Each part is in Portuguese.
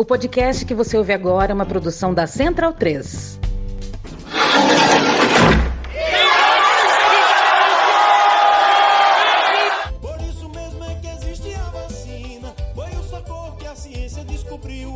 O podcast que você ouve agora é uma produção da Central 3. Por isso mesmo é que existe a vacina. Foi o socorro que a ciência descobriu.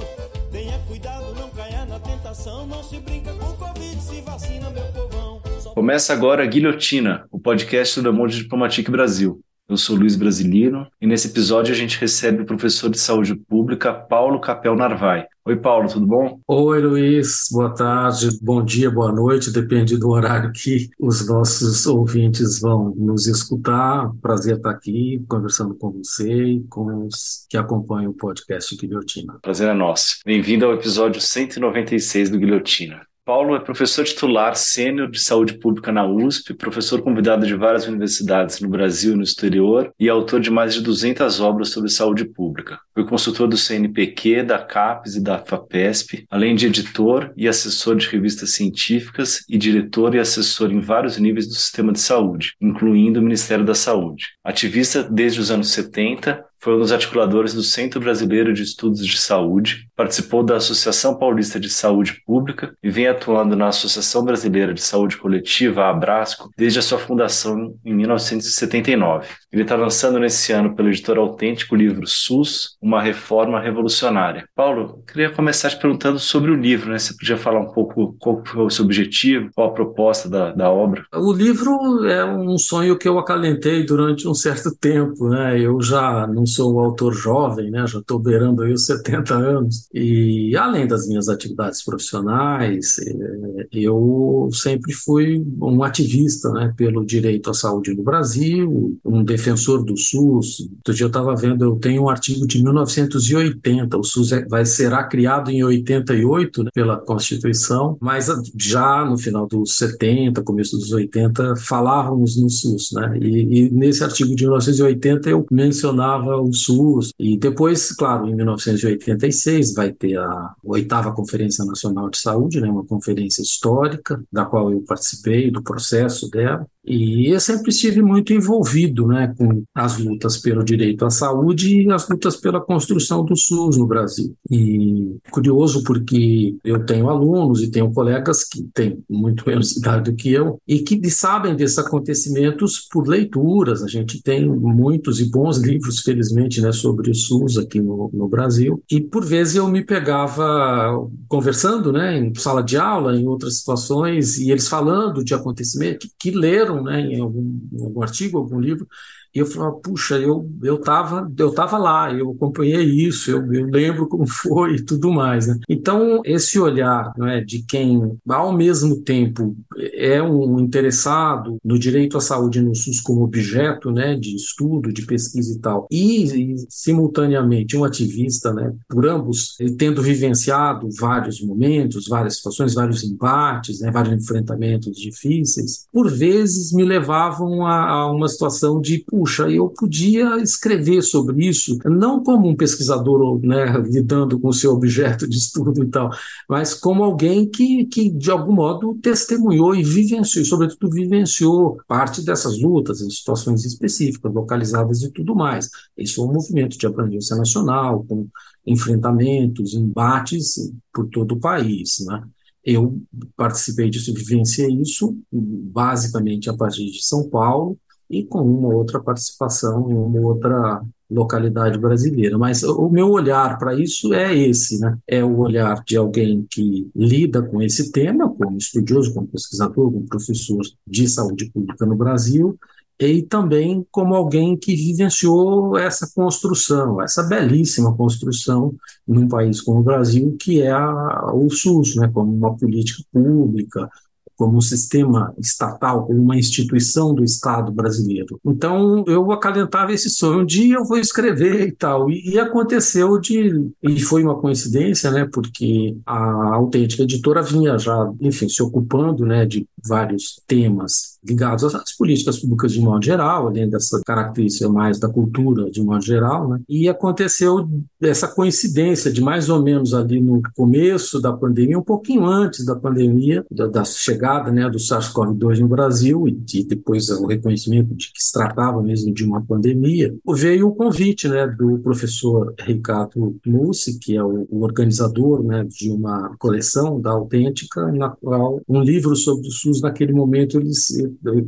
Tenha cuidado, não caia na tentação. Não se brinca com Covid, se vacina, meu povão. Só Começa agora a Guilhotina, o podcast do Amor de Diplomatique Brasil. Eu sou Luiz Brasilino e nesse episódio a gente recebe o professor de saúde pública Paulo Capel Narvai. Oi, Paulo, tudo bom? Oi, Luiz, boa tarde, bom dia, boa noite, depende do horário que os nossos ouvintes vão nos escutar. Prazer estar aqui conversando com você e com os que acompanham o podcast Guilhotina. Prazer é nosso. Bem-vindo ao episódio 196 do Guilhotina. Paulo é professor titular sênior de saúde pública na USP, professor convidado de várias universidades no Brasil e no exterior e autor de mais de 200 obras sobre saúde pública. Foi consultor do CNPq, da CAPES e da FAPESP, além de editor e assessor de revistas científicas e diretor e assessor em vários níveis do sistema de saúde, incluindo o Ministério da Saúde. Ativista desde os anos 70, foi um dos articuladores do Centro Brasileiro de Estudos de Saúde, participou da Associação Paulista de Saúde Pública e vem atuando na Associação Brasileira de Saúde Coletiva, a Abrasco, desde a sua fundação em 1979. Ele está lançando nesse ano pela editora Autêntico o livro SUS, uma reforma revolucionária. Paulo, queria começar te perguntando sobre o livro, né? Você podia falar um pouco qual foi o seu objetivo, qual a proposta da, da obra? O livro é um sonho que eu acalentei durante um certo tempo, né? Eu já não sou um autor jovem, né? Já estou beirando aí os 70 anos. E além das minhas atividades profissionais, eh, eu sempre fui um ativista, né? Pelo direito à saúde no Brasil, um defensor do SUS. Outro dia eu estava vendo, eu tenho um artigo de 1980, o SUS é, vai será criado em 88 né, pela Constituição, mas já no final dos 70, começo dos 80, falávamos no SUS, né? E, e nesse artigo de 1980 eu mencionava o SUS e depois, claro, em 1986 vai ter a oitava Conferência Nacional de Saúde, né? Uma conferência histórica da qual eu participei do processo dela. E eu sempre estive muito envolvido né, com as lutas pelo direito à saúde e as lutas pela construção do SUS no Brasil. E curioso porque eu tenho alunos e tenho colegas que têm muito menos idade do que eu e que sabem desses acontecimentos por leituras. A gente tem muitos e bons livros, felizmente, né, sobre o SUS aqui no, no Brasil. E por vezes eu me pegava conversando né, em sala de aula, em outras situações, e eles falando de acontecimentos que, que né, em algum, em algum artigo, algum livro, e eu falava, puxa, eu eu estava eu tava lá, eu acompanhei isso, eu, eu lembro como foi e tudo mais. Né? Então, esse olhar né, de quem, ao mesmo tempo, é um interessado no direito à saúde no SUS como objeto né, de estudo, de pesquisa e tal, e, e simultaneamente um ativista, né, por ambos, tendo vivenciado vários momentos, várias situações, vários embates, né, vários enfrentamentos difíceis, por vezes me levavam a, a uma situação de puxa, eu podia escrever sobre isso, não como um pesquisador né, lidando com o seu objeto de estudo e tal, mas como alguém que, que de algum modo testemunhou e vivenciou, e sobretudo vivenciou parte dessas lutas em situações específicas, localizadas e tudo mais. Isso é um movimento de abrangência nacional, com enfrentamentos, embates por todo o país, né? Eu participei disso, vivenciei isso, basicamente a partir de São Paulo, e com uma outra participação em uma outra localidade brasileira. Mas o meu olhar para isso é esse, né? É o olhar de alguém que lida com esse tema, como estudioso, como pesquisador, como professor de saúde pública no Brasil, e também como alguém que vivenciou essa construção, essa belíssima construção num país como o Brasil, que é a, o SUS, né? Como uma política pública, como um sistema estatal, como uma instituição do Estado brasileiro. Então eu acalentava esse sonho, um dia eu vou escrever e tal. E, e aconteceu de. E foi uma coincidência, né? Porque a autêntica editora vinha já, enfim, se ocupando né, de vários temas ligados às políticas públicas de modo geral, além dessa característica mais da cultura de modo geral, né? E aconteceu essa coincidência de mais ou menos ali no começo da pandemia, um pouquinho antes da pandemia, da, da chegada né, do SARS-CoV-2 no Brasil e, de, depois o reconhecimento de que se tratava mesmo de uma pandemia, veio o convite né, do professor Ricardo Mussi, que é o, o organizador né, de uma coleção da Autêntica, na qual um livro sobre o SUS, naquele momento, eles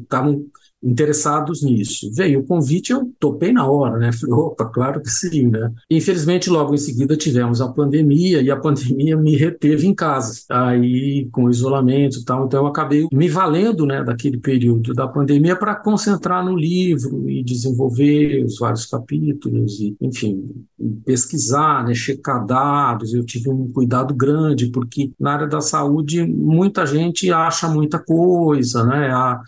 estavam interessados nisso. Veio o convite, eu topei na hora, né? Falei, opa, claro que sim, né? Infelizmente, logo em seguida tivemos a pandemia e a pandemia me reteve em casa, aí com isolamento e tal, então eu acabei me valendo, né, daquele período da pandemia para concentrar no livro e desenvolver os vários capítulos e, enfim, pesquisar, né, checar dados. Eu tive um cuidado grande porque na área da saúde muita gente acha muita coisa, né? A,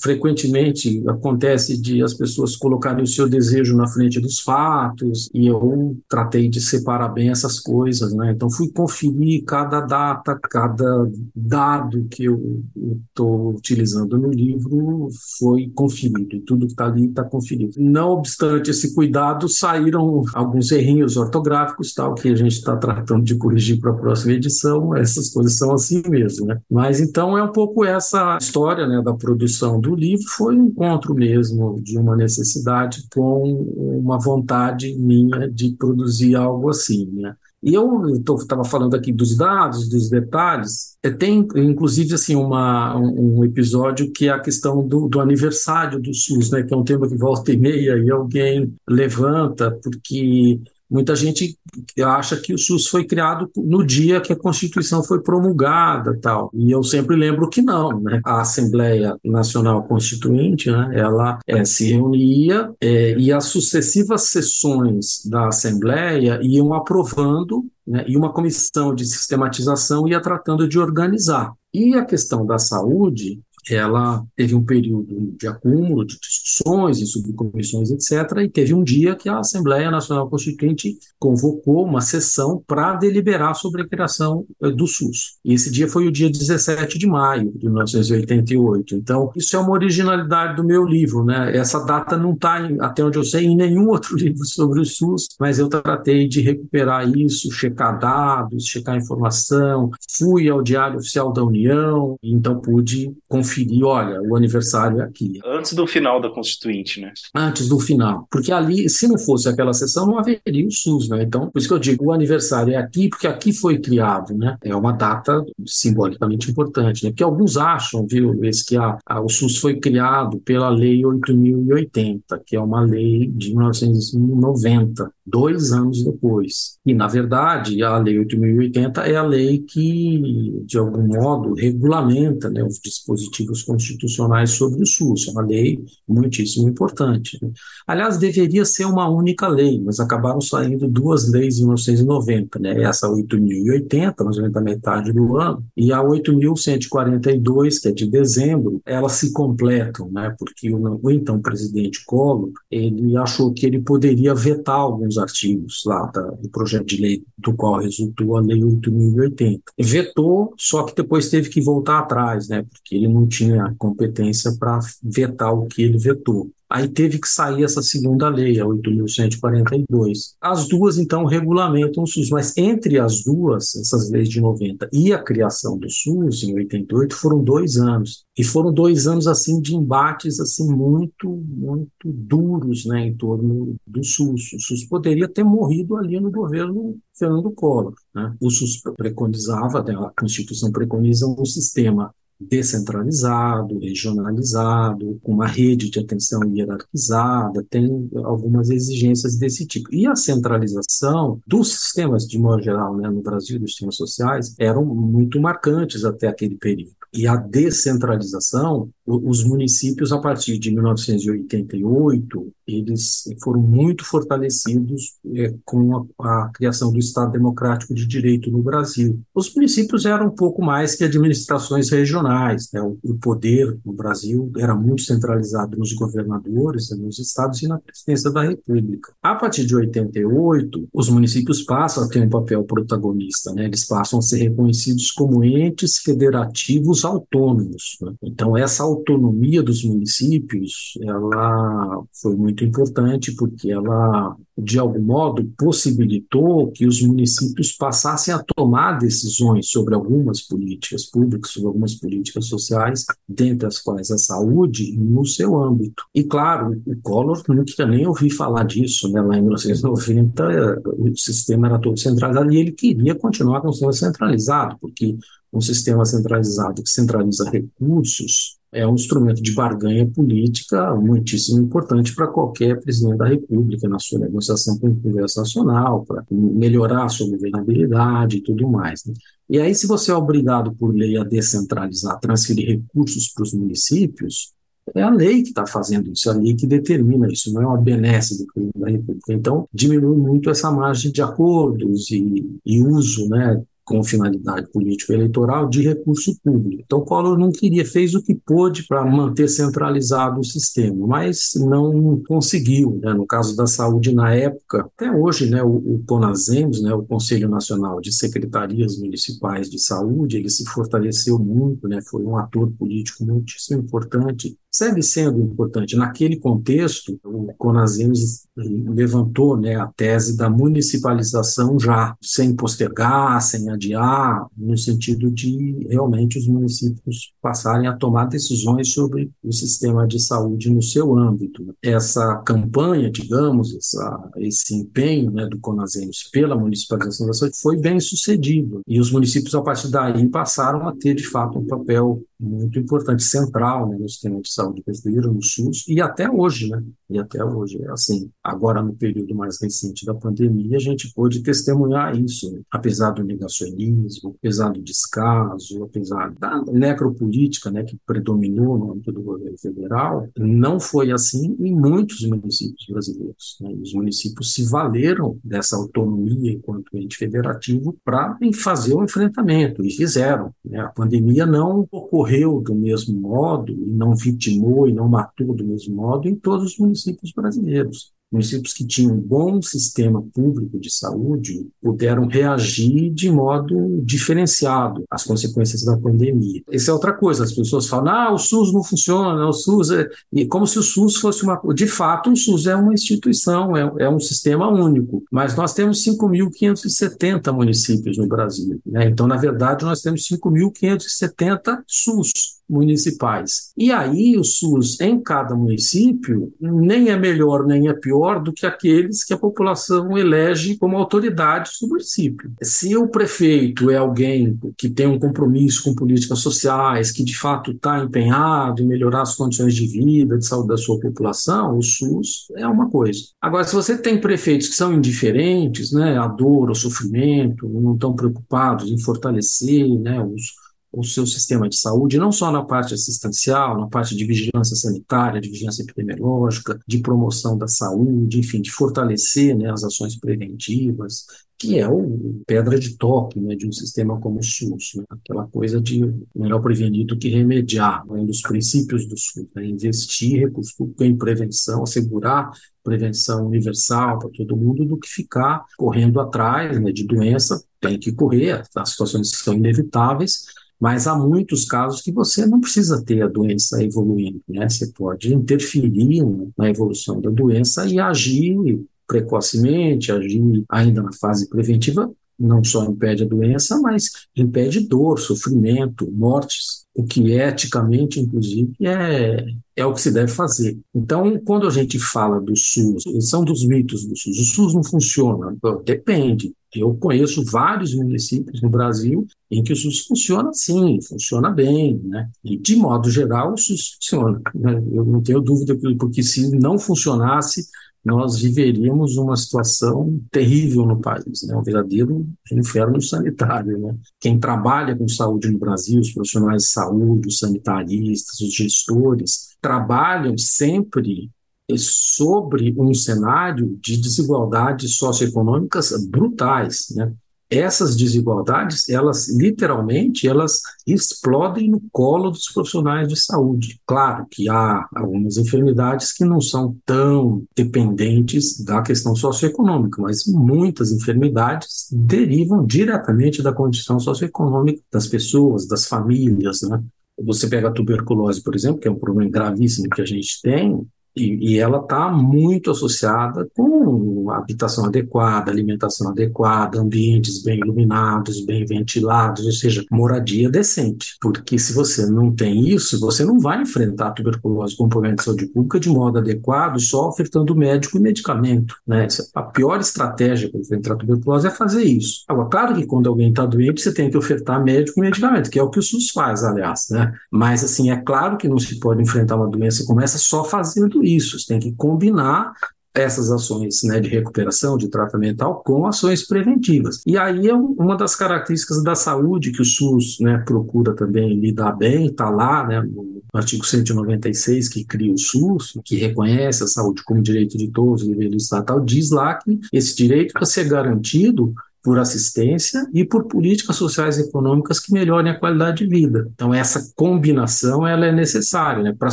frequentemente acontece de as pessoas colocarem o seu desejo na frente dos fatos e eu tratei de separar bem essas coisas, né? Então fui conferir cada data, cada dado que eu estou utilizando no livro foi conferido, tudo que está ali está conferido. Não obstante esse cuidado, saíram alguns errinhos ortográficos, tal que a gente está tratando de corrigir para a próxima edição. Essas coisas são assim mesmo, né? Mas então é um pouco essa história, né, da produção do livro foi um encontro mesmo de uma necessidade com uma vontade minha de produzir algo assim, né? E eu estava falando aqui dos dados, dos detalhes. É, tem, inclusive, assim, uma, um, episódio que é a questão do, do, aniversário do SUS, né, que é um tema que volta e meia e alguém levanta, porque Muita gente acha que o SUS foi criado no dia que a Constituição foi promulgada, tal. E eu sempre lembro que não, né? A Assembleia Nacional Constituinte, né? Ela é, se reunia é, e as sucessivas sessões da Assembleia iam aprovando né, e uma comissão de sistematização ia tratando de organizar. E a questão da saúde, ela teve um período de acúmulo de discussões em subcomissões, etc., e teve um dia que a Assembleia Nacional Constituinte convocou uma sessão para deliberar sobre a criação eh, do SUS. E esse dia foi o dia 17 de maio de 1988. Então, isso é uma originalidade do meu livro, né? Essa data não está, até onde eu sei, em nenhum outro livro sobre o SUS, mas eu tratei de recuperar isso, checar dados, checar informação, fui ao Diário Oficial da União, e então pude conferir conferir, olha, o aniversário é aqui. Antes do final da Constituinte, né? Antes do final. Porque ali, se não fosse aquela sessão, não haveria o SUS, né? Então, por isso que eu digo, o aniversário é aqui, porque aqui foi criado, né? É uma data simbolicamente importante, né? Porque alguns acham, viu, esse que a, a, o SUS foi criado pela Lei 8080, que é uma lei de 1990, dois anos depois. E, na verdade, a Lei 8080 é a lei que, de algum modo, regulamenta né, os dispositivos constitucionais sobre o SUS, é uma lei muitíssimo importante. Né? Aliás, deveria ser uma única lei, mas acabaram saindo duas leis em 1990, né? essa 8.080, mais ou menos da metade do ano, e a 8.142, que é de dezembro, elas se completam, né? porque o, o então presidente Collor, ele achou que ele poderia vetar alguns artigos lá da, do projeto de lei do qual resultou a lei 8.080. Vetou, só que depois teve que voltar atrás, né? porque ele não tinha competência para vetar o que ele vetou. Aí teve que sair essa segunda lei, a 8.142. As duas, então, regulamentam o SUS, mas entre as duas, essas leis de 90 e a criação do SUS, em 88, foram dois anos. E foram dois anos, assim, de embates, assim, muito, muito duros, né, em torno do SUS. O SUS poderia ter morrido ali no governo Fernando Collor. Né? O SUS preconizava, né, a Constituição preconiza um sistema descentralizado, regionalizado, com uma rede de atenção hierarquizada, tem algumas exigências desse tipo. E a centralização dos sistemas, de modo geral, né, no Brasil, dos sistemas sociais, eram muito marcantes até aquele período e a descentralização, os municípios, a partir de 1988, eles foram muito fortalecidos é, com a, a, criação do Estado Democrático de Direito no Brasil. Os municípios eram um pouco mais que administrações regionais, né? o, o, poder no Brasil era muito centralizado nos governadores, nos estados e na presidência da República. A partir de 88, os municípios passam a ter um papel protagonista, né? eles passam a ser reconhecidos como entes federativos municípios autônomos. Né? Então, essa autonomia dos municípios, ela foi muito importante porque ela, de algum modo, possibilitou que os municípios passassem a tomar decisões sobre algumas políticas públicas, sobre algumas políticas sociais, dentre as quais a saúde, no seu âmbito. E, claro, o Collor nunca nem ouvi falar disso, né? lá em 1990 o sistema era todo centralizado e ele queria continuar com o sistema centralizado, porque um sistema centralizado que centraliza recursos é um instrumento de barganha política muitíssimo importante para qualquer presidente da República na sua negociação com o Congresso Nacional, para melhorar a sua governabilidade e tudo mais. Né? E aí, se você é obrigado por lei a descentralizar, transferir recursos para os municípios, é a lei que está fazendo isso, é a lei que determina isso, não é uma benesse do presidente da República. Então, diminui muito essa margem de acordos e, e uso né, com finalidade político-eleitoral de recurso público. Então, Collor não queria, fez o que pôde para manter centralizado o sistema, mas não conseguiu. Né? No caso da saúde, na época, até hoje, né, o, o CONASEMS, né, o Conselho Nacional de Secretarias Municipais de Saúde, ele se fortaleceu muito, né, foi um ator político muitíssimo importante segue sendo importante. Naquele contexto, o Conazems levantou né, a tese da municipalização já, sem postergar, sem adiar, no sentido de realmente os municípios passarem a tomar decisões sobre o sistema de saúde no seu âmbito. Essa campanha, digamos, essa, esse empenho né, do Conazems pela municipalização da saúde foi bem sucedido. E os municípios, a partir daí, passaram a ter, de fato, um papel muito importante, central né, no sistema de saúde brasileiro, no SUS, e até hoje, né? E até hoje, é assim, agora no período mais recente da pandemia, a gente pôde testemunhar isso, né? apesar do negacionismo, apesar do descaso, apesar da necropolítica, né, que predominou no âmbito do governo federal, não foi assim em muitos municípios brasileiros. Né? Os municípios se valeram dessa autonomia enquanto ente federativo para fazer o enfrentamento, e fizeram. Né? A pandemia não ocorreu do mesmo modo e não vitimou e não matou do mesmo modo em todos os municípios brasileiros municípios que tinham um bom sistema público de saúde puderam reagir de modo diferenciado às consequências da pandemia. Essa é outra coisa, as pessoas falam, ah, o SUS não funciona, o SUS é... E como se o SUS fosse uma... De fato, o SUS é uma instituição, é, é um sistema único, mas nós temos 5.570 municípios no Brasil. Né? Então, na verdade, nós temos 5.570 SUS municipais. E aí o SUS em cada município nem é melhor nem é pior do que aqueles que a população elege como autoridade do município. Se o prefeito é alguém que tem um compromisso com políticas sociais, que de fato está empenhado em melhorar as condições de vida, de saúde da sua população, o SUS é uma coisa. Agora, se você tem prefeitos que são indiferentes, né, a dor, o sofrimento, não estão preocupados em fortalecer né, os o seu sistema de saúde, não só na parte assistencial, na parte de vigilância sanitária, de vigilância epidemiológica, de promoção da saúde, enfim, de fortalecer né, as ações preventivas, que é o pedra de toque né, de um sistema como o SUS, né? aquela coisa de melhor prevenir do que remediar, né, um dos princípios do SUS, né, investir recursos públicos em prevenção, assegurar prevenção universal para todo mundo, do que ficar correndo atrás né, de doença, tem que correr, as situações são inevitáveis, mas há muitos casos que você não precisa ter a doença evoluindo, né? Você pode interferir na evolução da doença e agir precocemente, agir ainda na fase preventiva, não só impede a doença, mas impede dor, sofrimento, mortes, o que eticamente, inclusive, é, é o que se deve fazer. Então, quando a gente fala do SUS, são dos mitos do SUS, o SUS não funciona, depende. Eu conheço vários municípios no Brasil em que o SUS funciona sim, funciona bem, né? E de modo geral o SUS funciona. Né? Eu não tenho dúvida porque se não funcionasse nós viveríamos uma situação terrível no país, né? um verdadeiro inferno sanitário. Né? Quem trabalha com saúde no Brasil, os profissionais de saúde, os sanitaristas, os gestores, trabalham sempre sobre um cenário de desigualdades socioeconômicas brutais. Né? Essas desigualdades, elas literalmente, elas explodem no colo dos profissionais de saúde. Claro que há algumas enfermidades que não são tão dependentes da questão socioeconômica, mas muitas enfermidades derivam diretamente da condição socioeconômica das pessoas, das famílias, né? Você pega a tuberculose, por exemplo, que é um problema gravíssimo que a gente tem, e, e ela está muito associada com habitação adequada, alimentação adequada, ambientes bem iluminados, bem ventilados, ou seja, moradia decente. Porque se você não tem isso, você não vai enfrentar tuberculose com problema de saúde pública de modo adequado, só ofertando médico e medicamento. Né? É a pior estratégia para enfrentar tuberculose é fazer isso. Agora, claro que quando alguém está doente, você tem que ofertar médico e medicamento, que é o que o SUS faz, aliás. Né? Mas, assim, é claro que não se pode enfrentar uma doença como essa só fazendo isso, você tem que combinar essas ações né, de recuperação, de tratamento com ações preventivas. E aí é uma das características da saúde que o SUS né, procura também lidar bem, está lá né, no artigo 196 que cria o SUS, que reconhece a saúde como direito de todos, nível estatal, diz lá que esse direito para ser garantido por assistência e por políticas sociais e econômicas que melhorem a qualidade de vida. Então essa combinação ela é necessária né, para a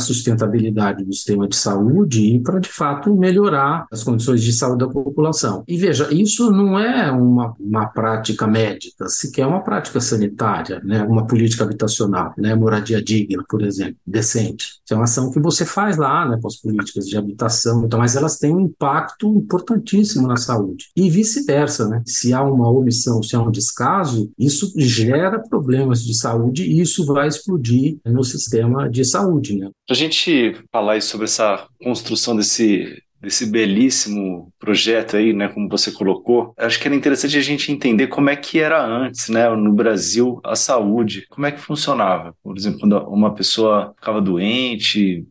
sustentabilidade do sistema de saúde e para de fato melhorar as condições de saúde da população. E veja, isso não é uma, uma prática médica, sequer uma prática sanitária, né, uma política habitacional, né, moradia digna, por exemplo, decente. Isso é uma ação que você faz lá, né, com as políticas de habitação, então, mas elas têm um impacto importantíssimo na saúde. E vice-versa, né? Se há um uma omissão, se é um descaso, isso gera problemas de saúde e isso vai explodir no sistema de saúde. Né? Para a gente falar sobre essa construção desse desse belíssimo projeto aí, né, como você colocou, acho que era interessante a gente entender como é que era antes, né, no Brasil, a saúde, como é que funcionava. Por exemplo, quando uma pessoa ficava doente,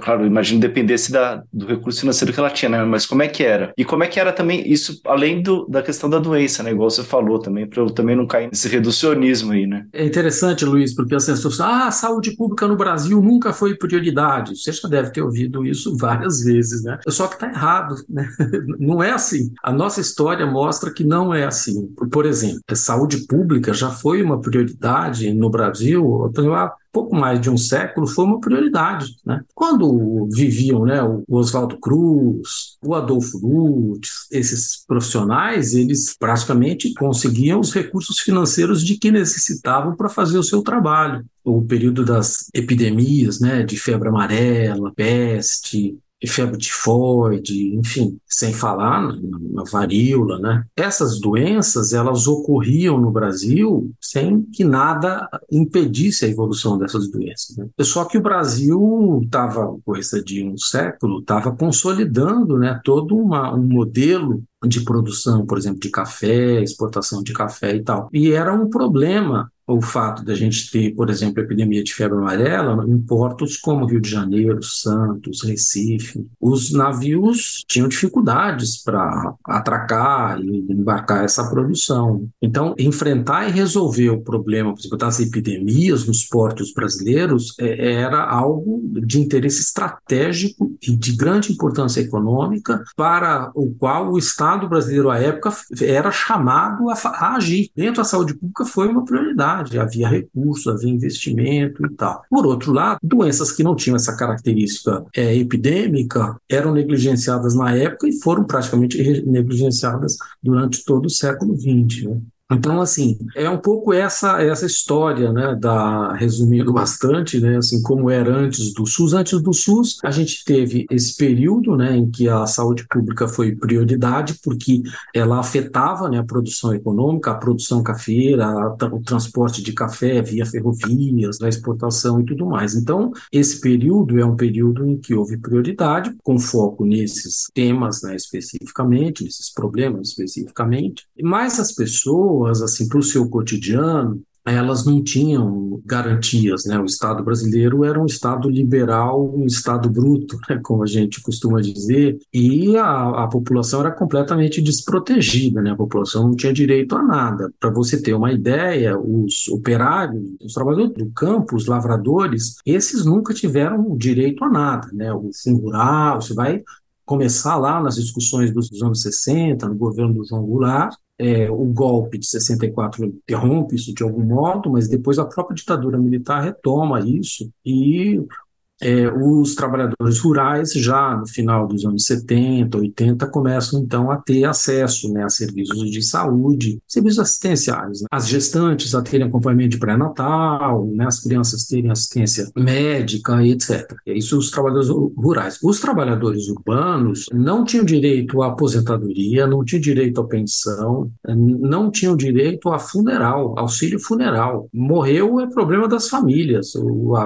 claro, imagino dependesse da, do recurso financeiro que ela tinha, né? Mas como é que era? E como é que era também isso, além do, da questão da doença, né? Igual você falou também, para eu também não cair nesse reducionismo aí, né? É interessante, Luiz, porque as pessoas ah, a saúde pública no Brasil nunca foi prioridade. Você já deve ter ouvido isso várias vezes, né? Só que está errado, né? Não é assim. A nossa história mostra que não é assim. Por exemplo, a saúde pública já foi uma prioridade no Brasil, há pouco mais de um século, foi uma prioridade. Né? Quando viviam né, o Oswaldo Cruz, o Adolfo Lutz, esses profissionais, eles praticamente conseguiam os recursos financeiros de que necessitavam para fazer o seu trabalho. O período das epidemias, né, de febre amarela, peste, febre tifoide, enfim, sem falar na, na, varíola, né? Essas doenças, elas ocorriam no Brasil sem que nada impedisse a evolução dessas doenças. Né? Só que o Brasil estava, coisa de um século, estava consolidando, né, todo uma, um modelo de produção, por exemplo, de café, exportação de café e tal. E era um problema o fato da gente ter, por exemplo, a epidemia de febre amarela em portos como Rio de Janeiro, Santos, Recife. Os navios tinham dificuldades para atracar e embarcar essa produção. Então, enfrentar e resolver o problema, por exemplo, das epidemias nos portos brasileiros é, era algo de interesse estratégico e de grande importância econômica para o qual o Estado brasileiro à época era chamado a, a agir. Dentro da saúde pública foi uma prioridade havia recurso, havia investimento e tal. Por outro lado, doenças que não tinham essa característica é, epidêmica eram negligenciadas na época e foram praticamente negligenciadas durante todo o século XX. Né? Então, assim, é um pouco essa essa história, né, da resumindo bastante, né, assim como era antes do SUS. Antes do SUS, a gente teve esse período, né, em que a saúde pública foi prioridade, porque ela afetava, né, a produção econômica, a produção cafeira, o transporte de café via ferrovias, a exportação e tudo mais. Então, esse período é um período em que houve prioridade, com foco nesses temas, né, especificamente, nesses problemas especificamente. Mas as pessoas pessoas, assim, para o seu cotidiano, elas não tinham garantias, né? O Estado brasileiro era um Estado liberal, um Estado bruto, né? como a gente costuma dizer, e a, a população era completamente desprotegida, né? A população não tinha direito a nada. Para você ter uma ideia, os operários, os trabalhadores do campo, os lavradores, esses nunca tiveram direito a nada, né? O fundo rural, você vai começar lá nas discussões dos anos 60, no governo do João Goulart, é, o golpe de 64 interrompe isso de algum modo, mas depois a própria ditadura militar retoma isso e é, os trabalhadores rurais, já no final dos anos 70, 80, começam então a ter acesso né, a serviços de saúde, serviços assistenciais. Né? As gestantes a terem acompanhamento de pré-natal, né, as crianças terem assistência médica, etc. Isso os trabalhadores rurais. Os trabalhadores urbanos não tinham direito à aposentadoria, não tinham direito à pensão, não tinham direito a funeral, auxílio funeral. Morreu é problema das famílias.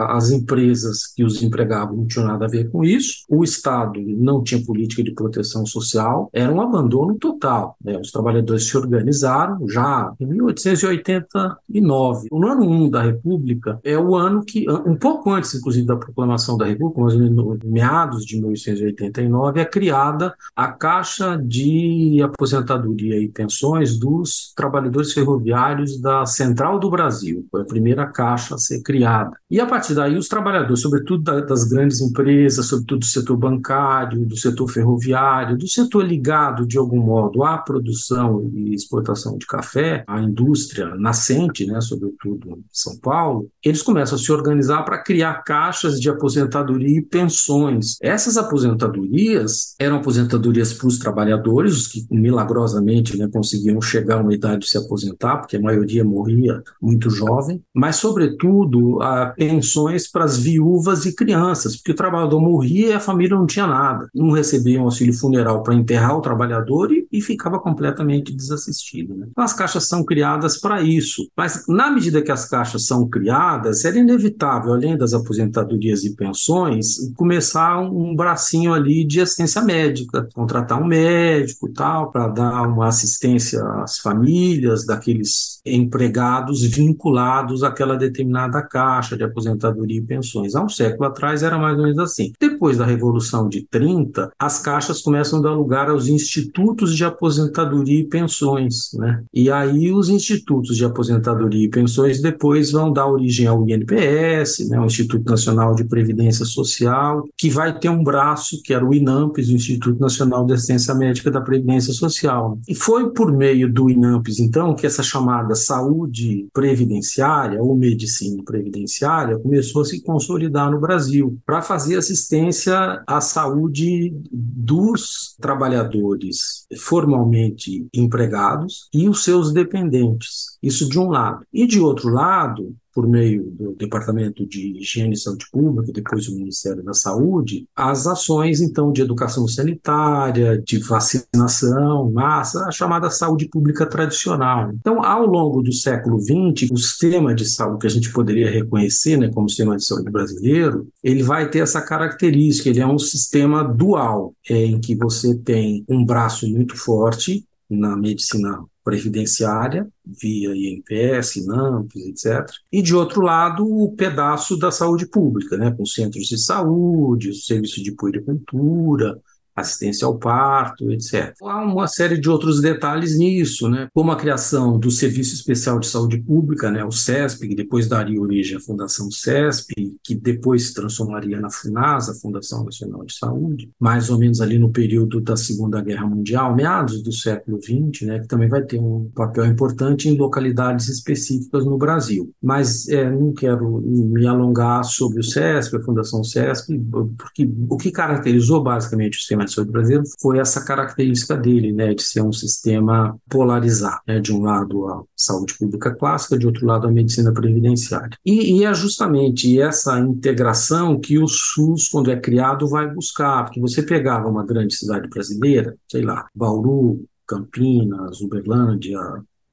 As empresas que os empregavam não tinham nada a ver com isso, o Estado não tinha política de proteção social, era um abandono total. Né? Os trabalhadores se organizaram já em 1889. O ano 1 da República é o ano que, um pouco antes, inclusive, da proclamação da República, menos meados de 1889, é criada a Caixa de Aposentadoria e Pensões dos Trabalhadores Ferroviários da Central do Brasil. Foi a primeira caixa a ser criada. E a partir daí, os trabalhadores, sobretudo da, das grandes empresas, sobretudo do setor bancário, do setor ferroviário, do setor ligado de algum modo à produção e exportação de café, à indústria nascente, né, sobretudo em São Paulo, eles começam a se organizar para criar caixas de aposentadoria e pensões. Essas aposentadorias eram aposentadorias para os trabalhadores, os que milagrosamente né, conseguiam chegar a uma idade de se aposentar, porque a maioria morria muito jovem, mas, sobretudo, a pensões para as viúvas e crianças porque o trabalhador morria e a família não tinha nada. Não recebia um auxílio funeral para enterrar o trabalhador e, e ficava completamente desassistido. Né? Então, as caixas são criadas para isso. Mas, na medida que as caixas são criadas, era inevitável, além das aposentadorias e pensões, começar um bracinho ali de assistência médica, contratar um médico e tal, para dar uma assistência às famílias daqueles empregados vinculados àquela determinada caixa de aposentadoria e pensões. Há um século atrás, era mais ou menos assim. Depois da Revolução de 30, as caixas começam a dar lugar aos institutos de aposentadoria e pensões, né? E aí os institutos de aposentadoria e pensões depois vão dar origem ao INPS, né, o Instituto Nacional de Previdência Social, que vai ter um braço que era o INAMPES, o Instituto Nacional de Assistência Médica da Previdência Social. E foi por meio do INAMPES, então, que essa chamada saúde previdenciária ou medicina previdenciária começou a se consolidar no Brasil. Brasil para fazer assistência à saúde dos trabalhadores formalmente empregados e os seus dependentes. Isso de um lado. E de outro lado, por meio do Departamento de Higiene e Saúde Pública, depois do Ministério da Saúde, as ações, então, de educação sanitária, de vacinação, massa, a chamada saúde pública tradicional. Então, ao longo do século XX, o sistema de saúde que a gente poderia reconhecer né, como sistema de saúde brasileiro, ele vai ter essa característica, ele é um sistema dual, é, em que você tem um braço muito forte na medicina previdenciária, via INPS, INAMPS, etc. E, de outro lado, o pedaço da saúde pública, né, com centros de saúde, serviço de puericultura, assistência ao parto, etc. Há uma série de outros detalhes nisso, né? como a criação do Serviço Especial de Saúde Pública, né? o CESP, que depois daria origem à Fundação CESP, que depois se transformaria na FUNASA, Fundação Nacional de Saúde, mais ou menos ali no período da Segunda Guerra Mundial, meados do século XX, né? que também vai ter um papel importante em localidades específicas no Brasil. Mas é, não quero me alongar sobre o CESP, a Fundação CESP, porque o que caracterizou basicamente o sistema de saúde brasileiro foi essa característica dele, né, de ser um sistema polarizado, né, de um lado a saúde pública clássica, de outro lado a medicina previdenciária. E, e é justamente essa integração que o SUS, quando é criado, vai buscar, porque você pegava uma grande cidade brasileira, sei lá, Bauru, Campinas, Uberlândia,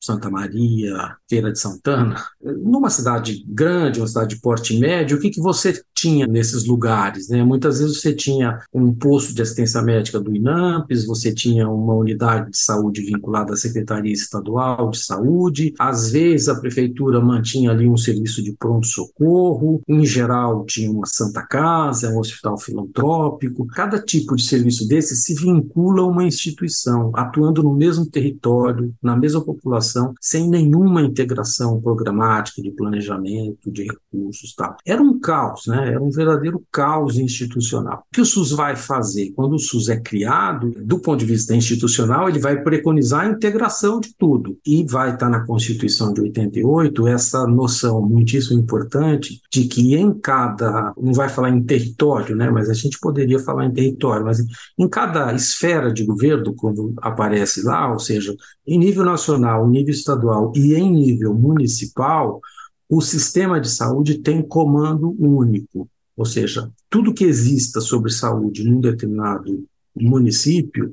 Santa Maria, Feira de Santana, numa cidade grande, uma cidade de porte médio, o que, que você tinha nesses lugares? Né? Muitas vezes você tinha um posto de assistência médica do INAMPES, você tinha uma unidade de saúde vinculada à Secretaria Estadual de Saúde, às vezes a prefeitura mantinha ali um serviço de pronto-socorro, em geral tinha uma Santa Casa, um hospital filantrópico. Cada tipo de serviço desse se vincula a uma instituição, atuando no mesmo território, na mesma população, sem nenhuma integração programática de planejamento, de recursos tal. Era um caos, né? Era um verdadeiro caos institucional. O que o SUS vai fazer? Quando o SUS é criado, do ponto de vista institucional, ele vai preconizar a integração de tudo. E vai estar na Constituição de 88 essa noção muitíssimo importante de que em cada, não vai falar em território, né? Mas a gente poderia falar em território, mas em cada esfera de governo, quando aparece lá, ou seja, em nível nacional, em nível estadual e em nível municipal, o sistema de saúde tem comando único, ou seja, tudo que exista sobre saúde num determinado município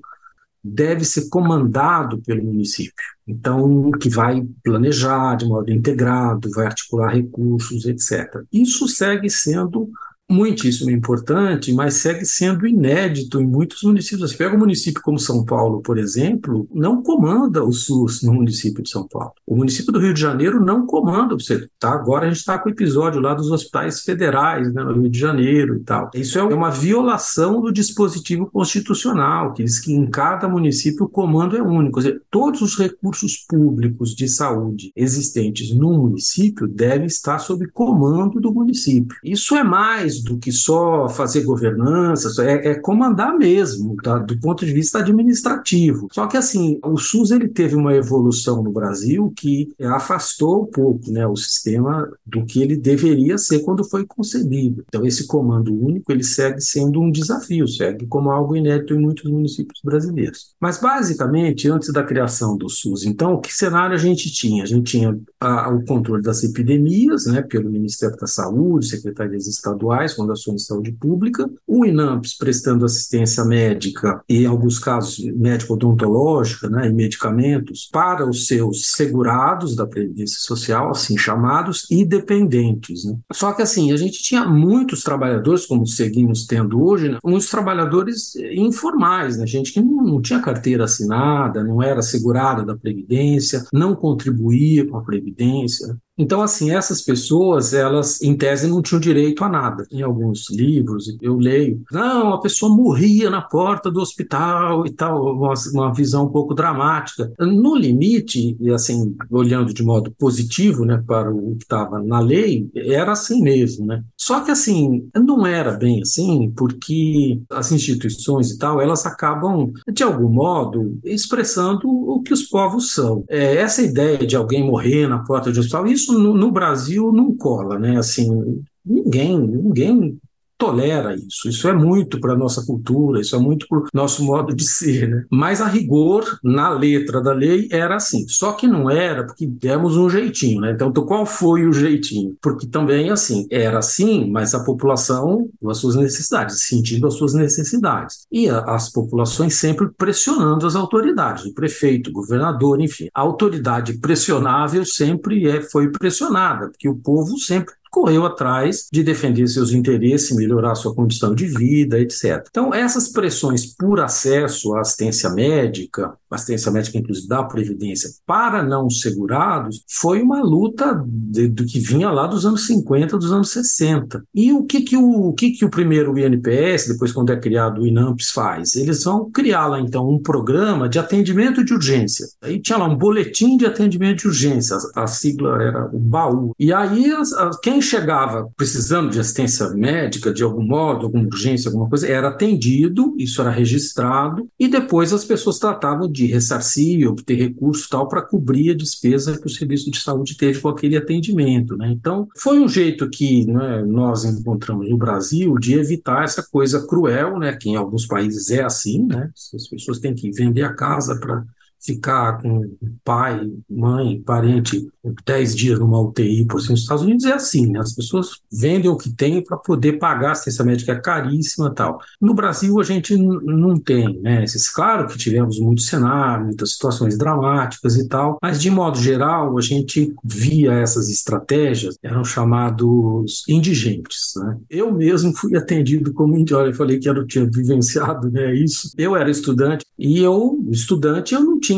deve ser comandado pelo município. Então, que vai planejar de modo integrado, vai articular recursos, etc. Isso segue sendo muitíssimo importante, mas segue sendo inédito em muitos municípios. Você pega um município como São Paulo, por exemplo, não comanda o SUS no município de São Paulo. O município do Rio de Janeiro não comanda. Você tá agora a gente está com o episódio lá dos hospitais federais, né, no Rio de Janeiro e tal. Isso é uma violação do dispositivo constitucional, que diz que em cada município o comando é único. Dizer, todos os recursos públicos de saúde existentes no município devem estar sob comando do município. Isso é mais mais do que só fazer governança, é, é comandar mesmo, tá? do ponto de vista administrativo. Só que assim, o SUS ele teve uma evolução no Brasil que afastou um pouco né, o sistema do que ele deveria ser quando foi concebido. Então esse comando único ele segue sendo um desafio, segue como algo inédito em muitos municípios brasileiros. Mas basicamente, antes da criação do SUS, então, que cenário a gente tinha? A gente tinha a, o controle das epidemias, né, pelo Ministério da Saúde, secretarias estaduais, fundações de saúde pública, o INAMPS prestando assistência médica e, em alguns casos, médico-odontológica né, e medicamentos para os seus segurados da Previdência Social, assim chamados, e dependentes. Né? Só que, assim, a gente tinha muitos trabalhadores, como seguimos tendo hoje, né, muitos trabalhadores informais, né, gente que não, não tinha carteira assinada, não era segurada da Previdência, não contribuía com a Previdência. Então, assim, essas pessoas, elas, em tese, não tinham direito a nada. Em alguns livros, eu leio, não, a pessoa morria na porta do hospital e tal, uma, uma visão um pouco dramática. No limite, e assim, olhando de modo positivo, né, para o que estava na lei, era assim mesmo, né? Só que, assim, não era bem assim, porque as instituições e tal, elas acabam, de algum modo, expressando o que os povos são. É, essa ideia de alguém morrer na porta de um hospital, isso isso no, no Brasil não cola, né? Assim, ninguém, ninguém tolera isso. Isso é muito para a nossa cultura, isso é muito para o nosso modo de ser. Né? Mas a rigor, na letra da lei, era assim. Só que não era porque demos um jeitinho. Né? Então, qual foi o jeitinho? Porque também, assim, era assim, mas a população, as suas necessidades, sentindo as suas necessidades. E a, as populações sempre pressionando as autoridades, o prefeito, o governador, enfim. A autoridade pressionável sempre é, foi pressionada, porque o povo sempre correu atrás de defender seus interesses, melhorar sua condição de vida, etc. Então, essas pressões por acesso à assistência médica, assistência médica inclusive da Previdência, para não segurados, foi uma luta do que vinha lá dos anos 50, dos anos 60. E o que, que, o, o, que, que o primeiro INPS, depois quando é criado o INAMPS, faz? Eles vão criar lá, então, um programa de atendimento de urgência. Aí tinha lá um boletim de atendimento de urgência, a, a sigla era o BAU. E aí, as, quem chegava precisando de assistência médica, de algum modo, alguma urgência, alguma coisa, era atendido, isso era registrado, e depois as pessoas tratavam de ressarcir, obter recursos tal para cobrir a despesa que o serviço de saúde teve com aquele atendimento. Né? Então, foi um jeito que né, nós encontramos no Brasil de evitar essa coisa cruel, né, que em alguns países é assim, né? as pessoas têm que vender a casa para ficar com pai, mãe, parente 10 dias numa UTI, por exemplo, nos Estados Unidos é assim, né? as pessoas vendem o que tem para poder pagar a assistência médica é caríssima tal. No Brasil a gente não tem, né? Claro que tivemos muitos cenários, muitas situações dramáticas e tal, mas de modo geral a gente via essas estratégias, eram chamados indigentes, né? Eu mesmo fui atendido como indigente, eu falei que eu tinha vivenciado, né, isso. Eu era estudante e eu, estudante, eu não tinha,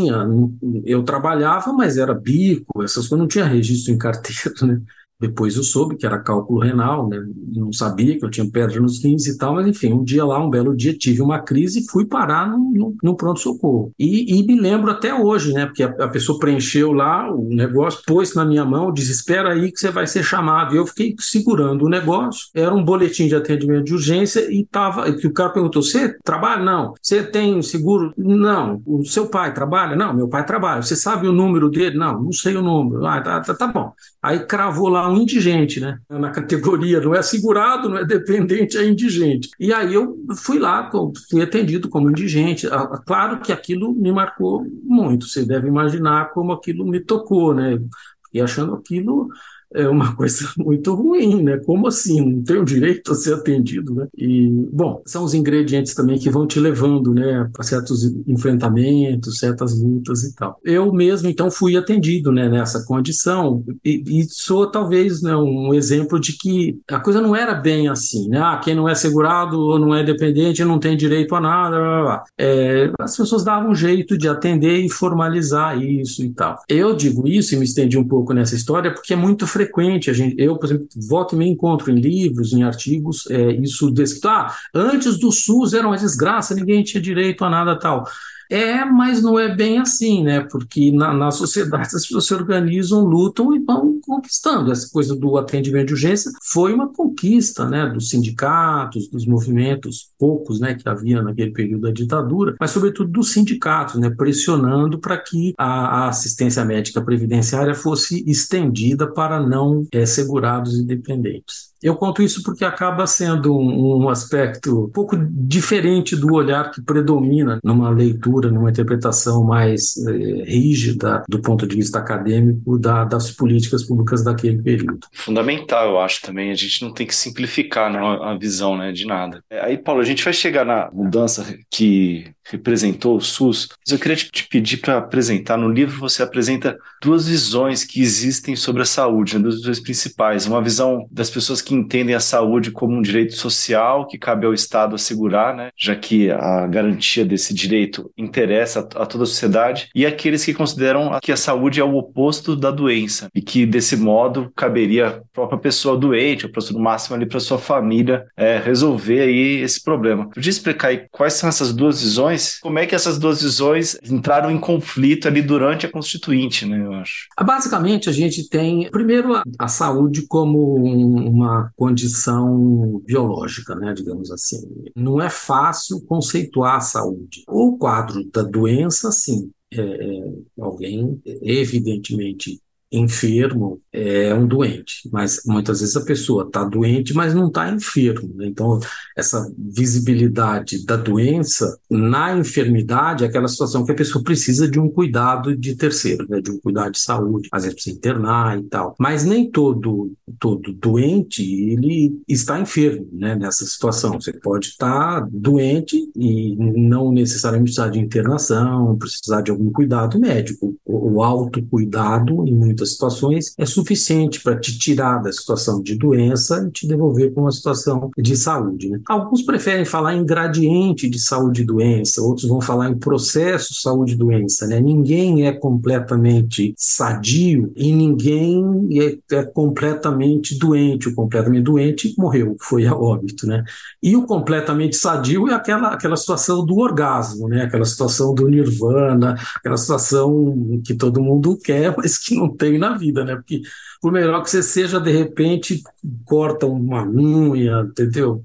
eu trabalhava, mas era bico, essas coisas, não tinha registro em carteira, né? Depois eu soube que era cálculo renal, né? Não sabia que eu tinha pedra nos rins e tal, mas enfim, um dia lá, um belo dia, tive uma crise e fui parar no, pronto-socorro. E, e, me lembro até hoje, né? Porque a, a, pessoa preencheu lá o negócio, pôs na minha mão, disse: Espera aí que você vai ser chamado. E eu fiquei segurando o negócio. Era um boletim de atendimento de urgência e tava. Que o cara perguntou: Você trabalha? Não. Você tem seguro? Não. O seu pai trabalha? Não, meu pai trabalha. Você sabe o número dele? Não, não sei o número. Ah, tá, tá, tá bom. Aí cravou lá um indigente, né? Na categoria, não é segurado, não é dependente, é indigente. E aí eu fui lá, fui atendido como indigente. Ah, claro que aquilo me marcou muito, você deve imaginar como aquilo me tocou, né? E achando aquilo é uma coisa muito ruim, né? Como assim? Não tenho direito a ser atendido, né? E, bom, são os ingredientes também que vão te levando, né, a certos enfrentamentos, certas lutas e tal. Eu mesmo, então, fui atendido, né, nessa condição e, e sou talvez né, um exemplo de que a coisa não era bem assim, né? Ah, quem não é segurado ou não é dependente não tem direito a nada, blá, blá, blá. É, as pessoas davam um jeito de atender e formalizar isso e tal. Eu digo isso e me estendi um pouco nessa história porque é muito frequente. A gente, eu, por exemplo, volto e me encontro em livros, em artigos, é, isso descrito. Ah, antes do SUS era uma desgraça, ninguém tinha direito a nada tal. É, mas não é bem assim, né? Porque na, na sociedade as pessoas se organizam, lutam e vão conquistando. Essa coisa do atendimento de urgência foi uma conquista, né? Dos sindicatos, dos movimentos, poucos, né? Que havia naquele período da ditadura, mas sobretudo dos sindicatos, né? Pressionando para que a, a, assistência médica previdenciária fosse estendida para não é, segurados e dependentes. Eu conto isso porque acaba sendo um, aspecto um pouco diferente do olhar que predomina numa leitura, numa interpretação mais eh, rígida do ponto de vista acadêmico da, das políticas públicas daquele período. Fundamental, eu acho também. A gente não tem que simplificar a visão né, de nada. Aí, Paulo, a gente vai chegar na mudança que representou o SUS, mas eu queria te pedir para apresentar. No livro você apresenta duas visões que existem sobre a saúde, né, duas visões principais. Uma visão das pessoas que entendem a saúde como um direito social que cabe ao Estado assegurar, né, já que a garantia desse direito interessa a, a toda a sociedade, e aqueles que consideram que a saúde é o oposto da doença e que desse modo caberia a própria pessoa doente, ou no máximo ali para sua família é, resolver aí esse problema. Podia explicar aí quais são essas duas visões visões, como é que essas duas visões entraram em conflito ali durante a Constituinte, né, eu acho. Basicamente, a gente tem, primeiro, a, a saúde como um, uma condição biológica, né, digamos assim. Não é fácil conceituar a saúde. O quadro da doença, sim, é, é alguém evidentemente enfermo é um doente, mas muitas vezes a pessoa está doente, mas não está enfermo. Né? Então, essa visibilidade da doença na enfermidade é aquela situação que a pessoa precisa de um cuidado de terceiro, né? de um cuidado de saúde, às vezes precisa internar e tal. Mas nem todo, todo doente ele está enfermo né? nessa situação. Você pode estar tá doente e não necessariamente precisar de internação, precisar de algum cuidado médico. O, o autocuidado, em muitas situações, é suficiente para te tirar da situação de doença e te devolver para uma situação de saúde. Né? Alguns preferem falar em gradiente de saúde e doença, outros vão falar em processo saúde e doença. Né? Ninguém é completamente sadio e ninguém é, é completamente doente. O completamente doente morreu, foi a óbito. Né? E o completamente sadio é aquela, aquela situação do orgasmo, né? aquela situação do nirvana, aquela situação que todo mundo quer, mas que não tem na vida, né? Porque por melhor que você seja, de repente corta uma unha, entendeu?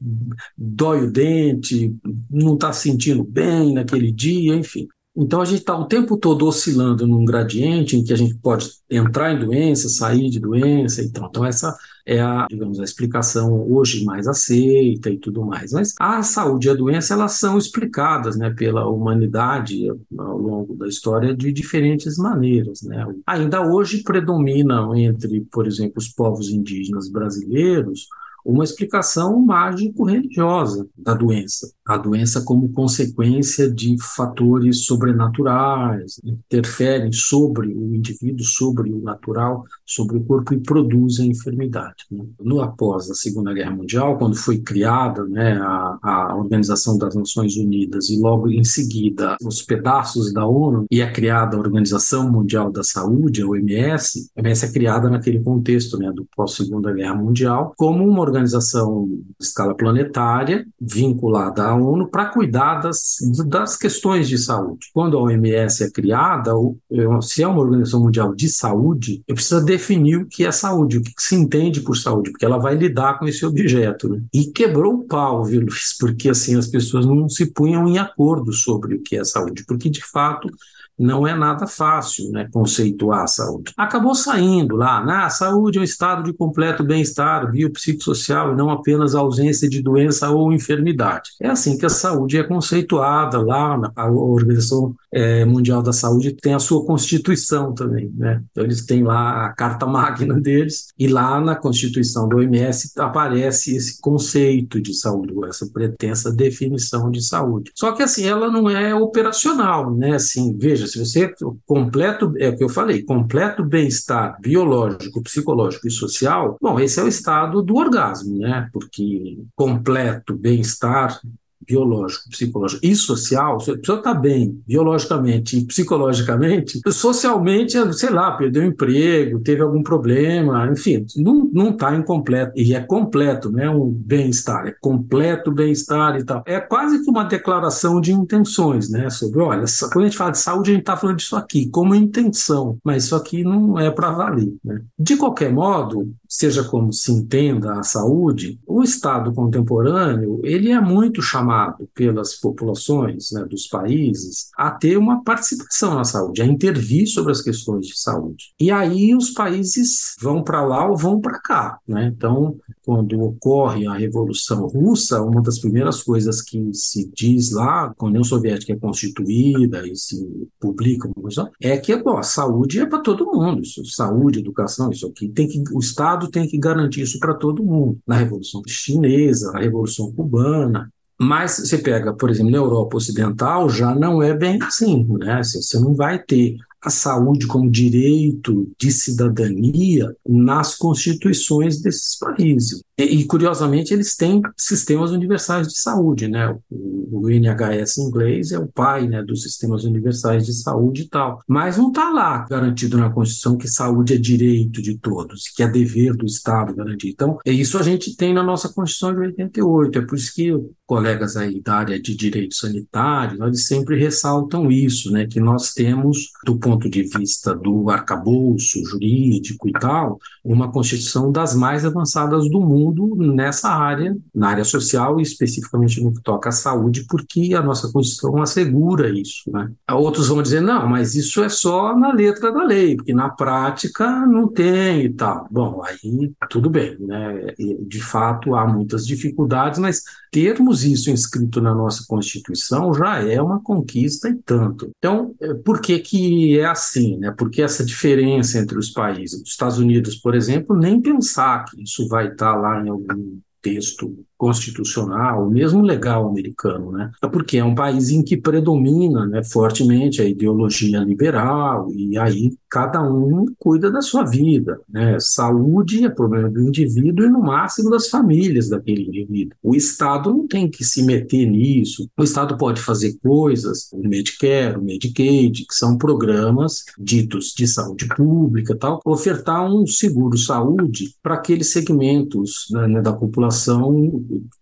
Dói o dente, não está sentindo bem naquele dia, enfim. Então a gente está o tempo todo oscilando num gradiente em que a gente pode entrar em doença, sair de doença, então, então essa é a, digamos, a explicação hoje mais aceita e tudo mais. Mas a saúde e a doença, elas são explicadas, né, pela humanidade ao longo da história de diferentes maneiras, né. Ainda hoje predominam entre, por exemplo, os povos indígenas brasileiros uma explicação mágico-religiosa da doença. A doença como consequência de fatores sobrenaturais, interferem sobre o indivíduo, sobre o natural, sobre o corpo e produzem enfermidade. Né? No após a Segunda Guerra Mundial, quando foi criada né, a, a Organização das Nações Unidas e logo em seguida os pedaços da ONU e é criada a Organização Mundial da Saúde, a OMS, a OMS é criada naquele contexto né, do pós-Segunda Guerra Mundial como uma organização de escala planetária vinculada à ONU para cuidar das, das questões de saúde. Quando a OMS é criada, se é uma Organização Mundial de Saúde, eu preciso definir o que é saúde, o que se entende por saúde, porque ela vai lidar com esse objeto. Né? E quebrou o pau, viu, Luiz? Porque assim as pessoas não se punham em acordo sobre o que é saúde, porque de fato não é nada fácil né, conceituar a saúde. Acabou saindo lá, né, a saúde é um estado de completo bem-estar biopsicossocial e não apenas ausência de doença ou enfermidade. É assim que a saúde é conceituada lá, a Organização é, Mundial da Saúde tem a sua constituição também. Né? Então, eles têm lá a carta magna deles e lá na constituição do OMS aparece esse conceito de saúde, essa pretensa definição de saúde. Só que assim, ela não é operacional, né? Assim, veja, seja, se você completo, é o que eu falei, completo bem-estar biológico, psicológico e social, bom, esse é o estado do orgasmo, né? Porque completo bem-estar biológico, psicológico e social, se a pessoa está bem biologicamente e psicologicamente, socialmente, sei lá, perdeu o emprego, teve algum problema, enfim, não está incompleto. E é completo, não é um bem-estar, é completo bem-estar e tal. É quase que uma declaração de intenções, né? Sobre, olha, quando a gente fala de saúde, a gente está falando disso aqui, como intenção, mas isso aqui não é para valer. Né? De qualquer modo, seja como se entenda a saúde, o Estado contemporâneo ele é muito chamado pelas populações né, dos países a ter uma participação na saúde, a intervir sobre as questões de saúde. E aí os países vão para lá ou vão para cá. Né? Então, quando ocorre a Revolução Russa, uma das primeiras coisas que se diz lá, quando a União Soviética é constituída e se publica, é que bom, a saúde é para todo mundo. Isso, saúde, educação, isso aqui tem que o Estado tem que garantir isso para todo mundo. Na Revolução Chinesa, na Revolução Cubana, mas você pega, por exemplo, na Europa Ocidental, já não é bem assim, né? Você não vai ter a saúde como direito de cidadania nas constituições desses países. E, e, curiosamente, eles têm sistemas universais de saúde, né? O, o NHS inglês é o pai né, dos sistemas universais de saúde e tal. Mas não está lá garantido na Constituição que saúde é direito de todos, que é dever do Estado garantir. Então, é isso a gente tem na nossa Constituição de 88. É por isso que colegas aí da área de direito sanitário, eles sempre ressaltam isso, né? Que nós temos, do ponto de vista do arcabouço jurídico e tal, uma Constituição das mais avançadas do mundo mundo nessa área, na área social e especificamente no que toca à saúde, porque a nossa Constituição assegura isso. Né? Outros vão dizer, não, mas isso é só na letra da lei, porque na prática não tem e tal. Bom, aí tudo bem, né? De fato há muitas dificuldades, mas termos isso inscrito na nossa Constituição já é uma conquista e tanto. Então, é, por que que é assim, né? Porque essa diferença entre os países, os Estados Unidos, por exemplo, nem pensar que isso vai estar lá em algum texto constitucional, mesmo legal americano, né? É porque é um país em que predomina né, fortemente a ideologia liberal e aí cada um cuida da sua vida, né? Saúde é problema do indivíduo e no máximo das famílias daquele indivíduo. O Estado não tem que se meter nisso. O Estado pode fazer coisas, o Medicare, o Medicaid, que são programas ditos de saúde pública, tal, ofertar um seguro saúde para aqueles segmentos né, da população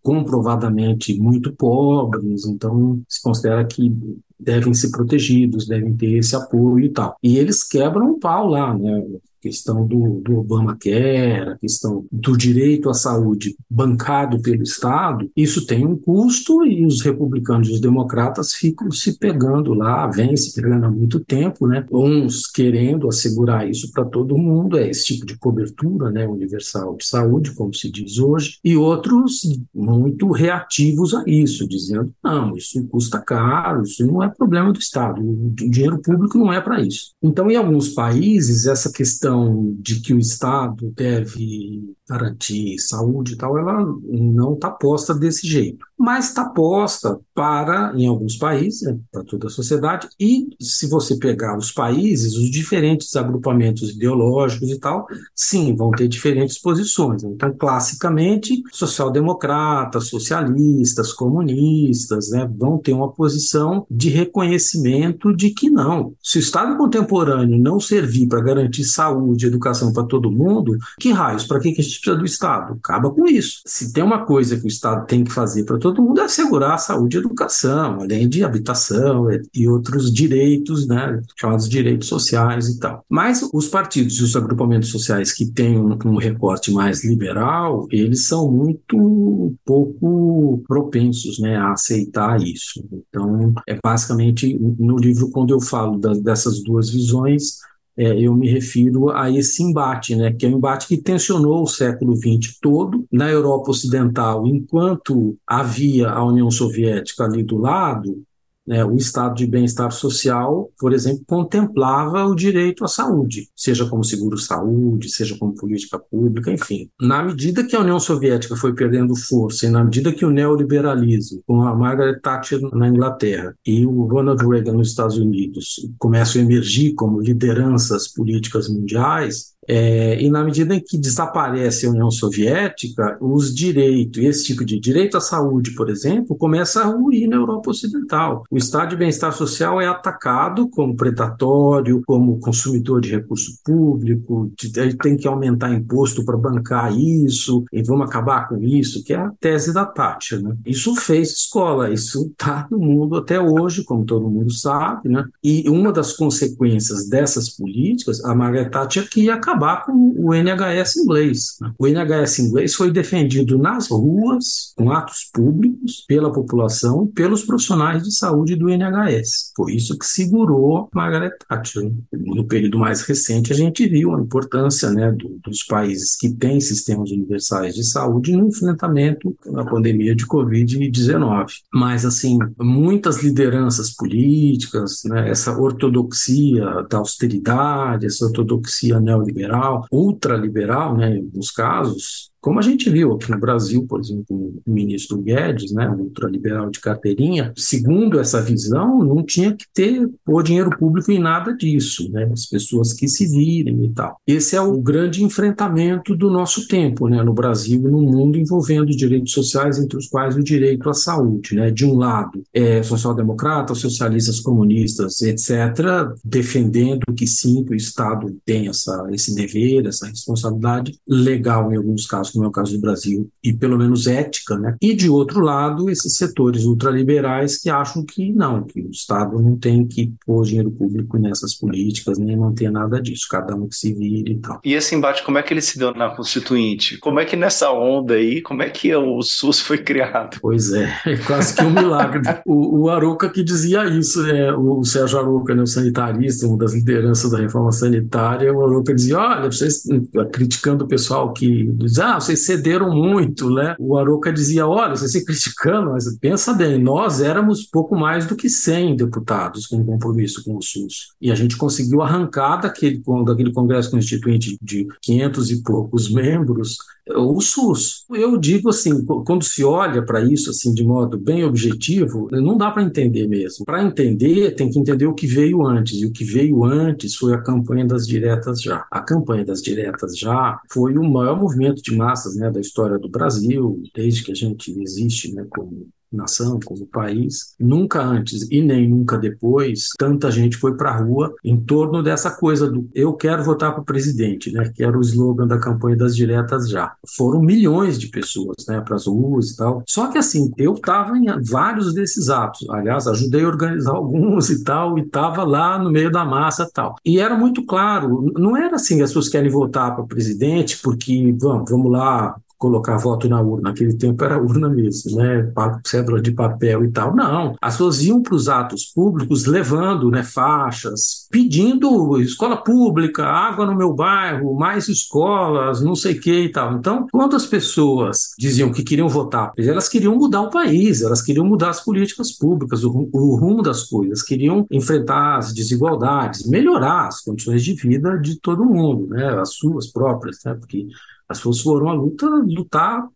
comprovadamente muito pobres, então se considera que devem ser protegidos, devem ter esse apoio e tal. E eles quebram o pau lá, né? Questão do, do Obamacare, a questão do direito à saúde bancado pelo Estado, isso tem um custo e os republicanos e os democratas ficam se pegando lá, vem se pegando há muito tempo, né? Uns querendo assegurar isso para todo mundo, é esse tipo de cobertura né, universal de saúde, como se diz hoje, e outros muito reativos a isso, dizendo, não, isso custa caro, isso não é problema do Estado, o dinheiro público não é para isso. Então, em alguns países, essa questão questão de que o Estado deve garantir saúde e tal, ela não está posta desse jeito. Mas está posta para, em alguns países, né, para toda a sociedade, e se você pegar os países, os diferentes agrupamentos ideológicos e tal, sim, vão ter diferentes posições. Então, classicamente, social-democratas, socialistas, comunistas, né, vão ter uma posição de reconhecimento de que não. Se o Estado contemporâneo não servir para garantir saúde e educação para todo mundo, que raios, para que a gente precisa do Estado? Acaba com isso. Se tem uma coisa que o Estado tem que fazer para todo mundo é assegurar a saúde e educação, além de habitação e outros direitos, né, chamados direitos sociais e tal. Mas os partidos e os agrupamentos sociais que têm um, um recorte mais liberal, eles são muito pouco propensos né, a aceitar isso. Então, é basicamente no livro, quando eu falo dessas duas visões, é, eu me refiro a esse embate, né, que é um embate que tensionou o século XX todo na Europa Ocidental, enquanto havia a União Soviética ali do lado, né, o estado de bem-estar social, por exemplo, contemplava o direito à saúde, seja como seguro-saúde, seja como política pública, enfim. Na medida que a União Soviética foi perdendo força e na medida que o neoliberalismo, com a Margaret Thatcher na Inglaterra e o Ronald Reagan nos Estados Unidos, começam a emergir como lideranças políticas mundiais, é, e na medida em que desaparece a União Soviética, os direitos, esse tipo de direito à saúde, por exemplo, começa a ruir na Europa Ocidental. O estado de bem-estar social é atacado como predatório, como consumidor de recurso público, de, tem que aumentar imposto para bancar isso, e vamos acabar com isso, que é a tese da Thatcher. Né? Isso fez escola, isso está no mundo até hoje, como todo mundo sabe, né? e uma das consequências dessas políticas, a Margaret Thatcher que ia acabar com o NHS inglês. O NHS inglês foi defendido nas ruas, com atos públicos, pela população, pelos profissionais de saúde do NHS. Foi isso que segurou Margaret Thatcher. No período mais recente, a gente viu a importância né, do, dos países que têm sistemas universais de saúde no enfrentamento da pandemia de Covid-19. Mas, assim, muitas lideranças políticas, né, essa ortodoxia da austeridade, essa ortodoxia neoliberal, liberal, ultraliberal, né, alguns casos, como a gente viu aqui no Brasil, por exemplo, o ministro Guedes, né, ultraliberal de carteirinha, segundo essa visão, não tinha que ter pôr dinheiro público em nada disso, né, as pessoas que se virem e tal. Esse é o grande enfrentamento do nosso tempo, né, no Brasil e no mundo, envolvendo direitos sociais, entre os quais o direito à saúde. Né. De um lado, é, social-democratas, socialistas, comunistas, etc., defendendo que sim, que o Estado tem essa, esse dever, essa responsabilidade legal em alguns casos como é o caso do Brasil, e pelo menos ética, né? E de outro lado, esses setores ultraliberais que acham que não, que o Estado não tem que pôr dinheiro público nessas políticas, nem manter nada disso, cada um que se vire e tal. E esse embate, como é que ele se deu na Constituinte? Como é que nessa onda aí, como é que o SUS foi criado? Pois é, é quase que um milagre. o, o Aruca que dizia isso, né? O Sérgio Aruca, né, o sanitarista, uma das lideranças da reforma sanitária, o Aruca dizia, olha, vocês criticando o pessoal que diz, ah, vocês cederam muito, né? O Aroca dizia, olha, vocês se criticando, mas pensa bem, nós éramos pouco mais do que 100 deputados com compromisso com o SUS. E a gente conseguiu arrancar daquele, daquele Congresso Constituinte de 500 e poucos membros o SUS. Eu digo assim, quando se olha para isso assim de modo bem objetivo, não dá para entender mesmo. Para entender, tem que entender o que veio antes. E o que veio antes foi a campanha das diretas já. A campanha das diretas já foi o maior movimento de massas né, da história do Brasil, desde que a gente existe né, como nação, como país, nunca antes e nem nunca depois, tanta gente foi para a rua em torno dessa coisa do eu quero votar para o presidente, né? Que era o slogan da campanha das diretas já. Foram milhões de pessoas, né? Para as ruas e tal. Só que assim, eu estava em vários desses atos. Aliás, ajudei a organizar alguns e tal, e estava lá no meio da massa e tal. E era muito claro, não era assim, as pessoas querem votar para o presidente porque, vamos, vamos lá, colocar voto na urna. Naquele tempo era urna mesmo, né? Cédula de papel e tal. Não. As pessoas iam para os atos públicos levando né, faixas, pedindo escola pública, água no meu bairro, mais escolas, não sei o que e tal. Então, quando as pessoas diziam que queriam votar, elas queriam mudar o país, elas queriam mudar as políticas públicas, o, o rumo das coisas, queriam enfrentar as desigualdades, melhorar as condições de vida de todo mundo, né? As suas próprias, né? Porque As pessoas foram à luta lutar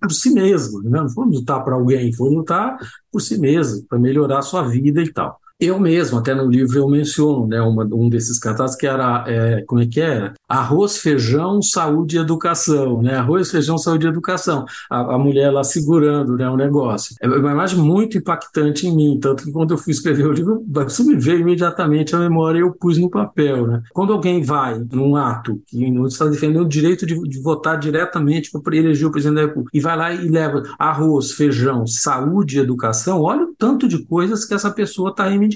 por si mesmas, né? não foram lutar para alguém, foram lutar por si mesmas, para melhorar a sua vida e tal. Eu mesmo, até no livro eu menciono, né, uma, um desses cartazes que era, é, como é que era? Arroz, feijão, saúde e educação, né? Arroz, feijão, saúde e educação. A, a mulher lá segurando, né, o negócio. É uma imagem muito impactante em mim, tanto que quando eu fui escrever o livro, isso me veio imediatamente à memória e eu pus no papel, né? Quando alguém vai num ato que está defendendo o direito de, de votar diretamente para eleger o presidente da República e vai lá e leva arroz, feijão, saúde e educação, olha o tanto de coisas que essa pessoa está reivindicando,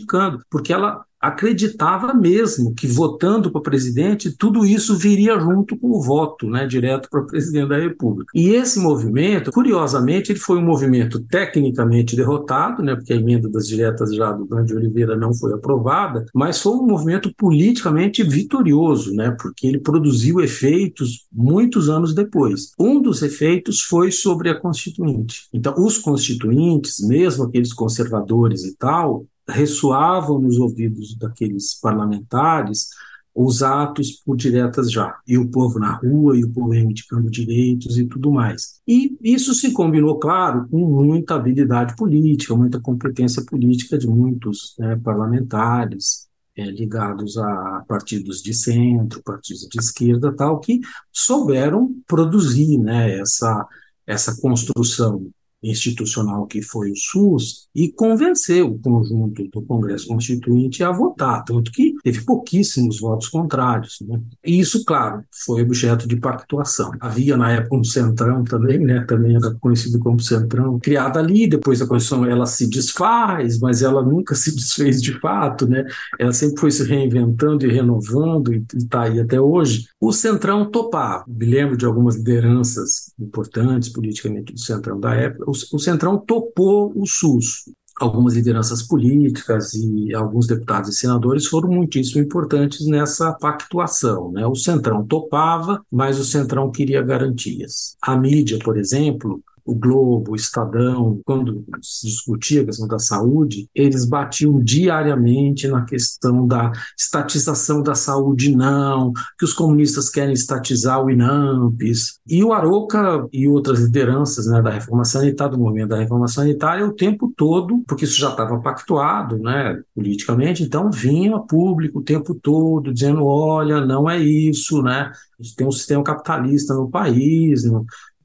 porque ela acreditava mesmo que votando para presidente, tudo isso viria junto com o voto, né, direto para presidente da República. E esse movimento, curiosamente, ele foi um movimento tecnicamente derrotado, né, porque a emenda das diretas já do Grande Oliveira não foi aprovada, mas foi um movimento politicamente vitorioso, né, porque ele produziu efeitos muitos anos depois. Um dos efeitos foi sobre a Constituinte. Então, os constituintes, mesmo aqueles conservadores e tal, ressoavam nos ouvidos daqueles parlamentares os atos por diretas já, e o povo na rua, e o povo reivindicando direitos e tudo mais. E isso se combinou, claro, com muita habilidade política, muita competência política de muitos né, parlamentares, é, ligados a partidos de centro, partidos de esquerda, tal, que souberam produzir né, essa, essa construção institucional que foi o SUS e convencer o conjunto do Congresso Constituinte a votar, tanto que teve pouquíssimos votos contrários. Né? E isso, claro, foi objeto de pactuação. Havia na época um centrão também, né? também era conhecido como centrão, criado ali, depois a Constituição ela se desfaz, mas ela nunca se desfez de fato, né? ela sempre foi se reinventando e renovando e está aí até hoje. O centrão topava, me lembro de algumas lideranças importantes politicamente do centrão da época, o, Centrão topou o SUS. Algumas lideranças políticas e alguns deputados e senadores foram muitíssimo importantes nessa pactuação. Né? O Centrão topava, mas o Centrão queria garantias. A mídia, por exemplo, o Globo, o Estadão, quando se discutia a questão da saúde, eles batiam diariamente na questão da estatização da saúde, não, que os comunistas querem estatizar o INAMPES. E o Aroca e outras lideranças né, da reforma sanitária, do movimento da reforma sanitária, o tempo todo, porque isso já estava pactuado né, politicamente, então vinha público o tempo todo dizendo: olha, não é isso, né? A gente tem um sistema capitalista no país, não,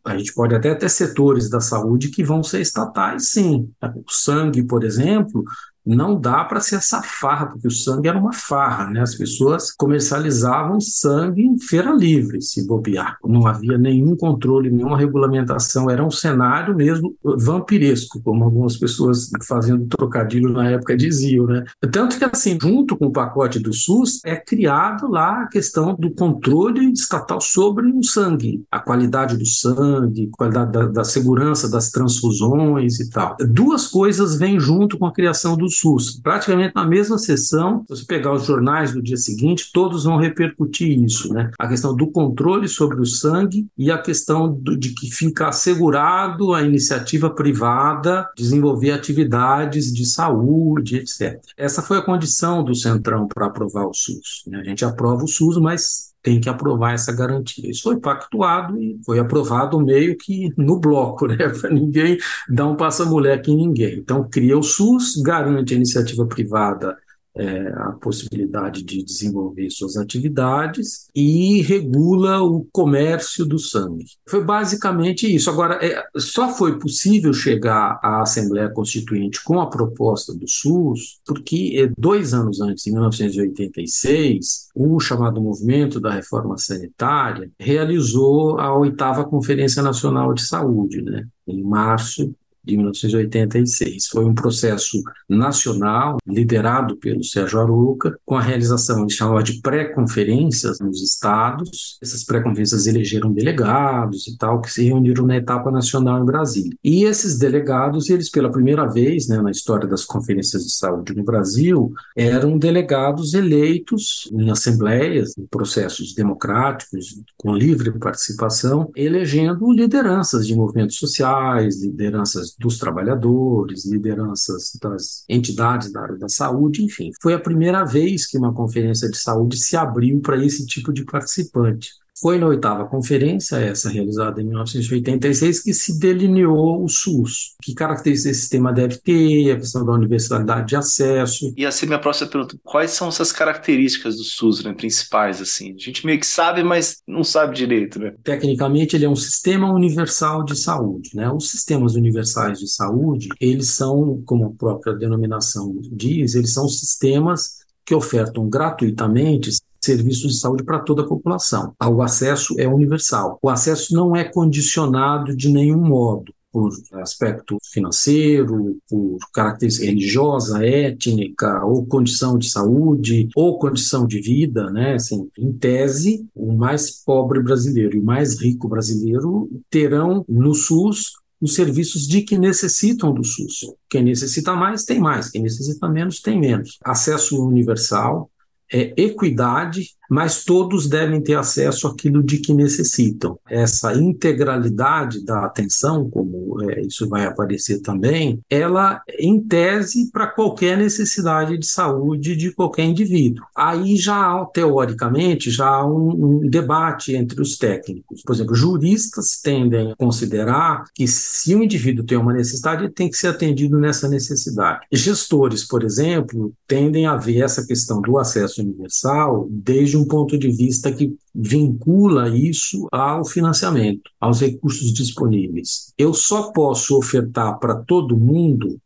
a gente pode até ter setores da saúde que vão ser estatais, sim. O sangue, por exemplo, não dá para ser essa farra, porque o sangue era uma farra, né? As pessoas comercializavam sangue em feira livre, se bobear. Não havia nenhum controle, nenhuma regulamentação, era um cenário mesmo vampiresco, como algumas pessoas fazendo trocadilho na época diziam, né? Tanto que, assim, junto com o pacote do SUS, é criado lá a questão do controle estatal sobre o sangue, a qualidade do sangue, qualidade da, da segurança das transfusões e tal. Duas coisas vêm junto com a criação do SUS. Praticamente na mesma sessão, se você pegar os jornais do dia seguinte, todos vão repercutir isso, né? A questão do controle sobre o sangue e a questão do, de que fica assegurado a iniciativa privada desenvolver atividades de saúde, etc. Essa foi a condição do Centrão para aprovar o SUS. Né? A gente aprova o SUS, mas tem que aprovar essa garantia. Isso foi pactuado e foi aprovado meio que no bloco, né? Para ninguém dar um passa-moleque em ninguém. Então, cria o SUS, garante a iniciativa privada é, a possibilidade de desenvolver suas atividades e regula o comércio do sangue. Foi basicamente isso. Agora, é, só foi possível chegar à Assembleia Constituinte com a proposta do SUS porque é, dois anos antes, em 1986, o chamado Movimento da Reforma Sanitária realizou a oitava Conferência Nacional de Saúde, né? em março de 1986. Foi um processo nacional, liderado pelo Sérgio Aruca, com a realização, ele chamava de pré-conferências nos estados. Essas pré-conferências elegeram delegados e tal, que se reuniram na etapa nacional em Brasília. E esses delegados, eles pela primeira vez né, na história das conferências de saúde no Brasil, eram delegados eleitos em assembleias, em processos democráticos, com livre participação, elegendo lideranças de movimentos sociais, lideranças dos trabalhadores, lideranças das entidades da área da saúde, enfim. Foi a primeira vez que uma conferência de saúde se abriu para esse tipo de participante. Foi na oitava conferência, essa realizada em 1986, que se delineou o SUS. Que características esse sistema deve ter, a questão da universalidade de acesso. E assim, minha próxima pergunta, quais são essas características do SUS, né, principais, assim? A gente meio que sabe, mas não sabe direito, né? Tecnicamente, ele é um sistema universal de saúde, né? Os sistemas universais de saúde, eles são, como a própria denominação diz, eles são sistemas que ofertam gratuitamente serviços de saúde para toda a população. O acesso é universal. O acesso não é condicionado de nenhum modo por aspecto financeiro, por característica religiosa, étnica, ou condição de saúde, ou condição de vida, né? Assim, em tese, o mais pobre brasileiro e o mais rico brasileiro terão no SUS os serviços de que necessitam do SUS. Quem necessita mais, tem mais. Quem necessita menos, tem menos. Acesso universal, é, equidade mas todos devem ter acesso àquilo de que necessitam. Essa integralidade da atenção, como é, isso vai aparecer também, ela, em tese, para qualquer necessidade de saúde de qualquer indivíduo. Aí já há, teoricamente, já há um, um debate entre os técnicos. Por exemplo, juristas tendem a considerar que se o indivíduo tem uma necessidade, ele tem que ser atendido nessa necessidade. Gestores, por exemplo, tendem a ver essa questão do acesso universal desde um ponto de vista que vincula isso ao financiamento, aos recursos disponíveis. Eu só posso ofertar para todo mundo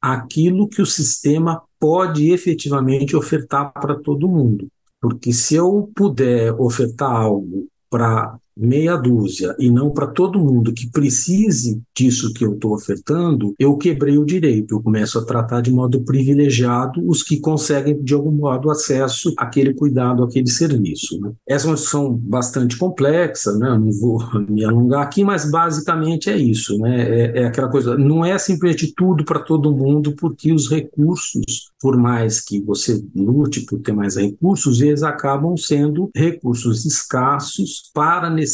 aquilo que o sistema pode efetivamente ofertar para todo mundo. Porque se eu puder ofertar algo para meia dúzia e não para todo mundo que precise disso que eu estou ofertando, eu quebrei o direito. Eu começo a tratar de modo privilegiado os que conseguem, de algum modo, acesso àquele cuidado, àquele serviço. Né? Essa é uma discussão bastante complexa, né? não vou me alongar aqui, mas basicamente é isso. Né? É, é aquela coisa, não é simplesmente tudo para todo mundo, porque os recursos, por mais que você lute por ter mais recursos, eles acabam sendo recursos escassos para necessidades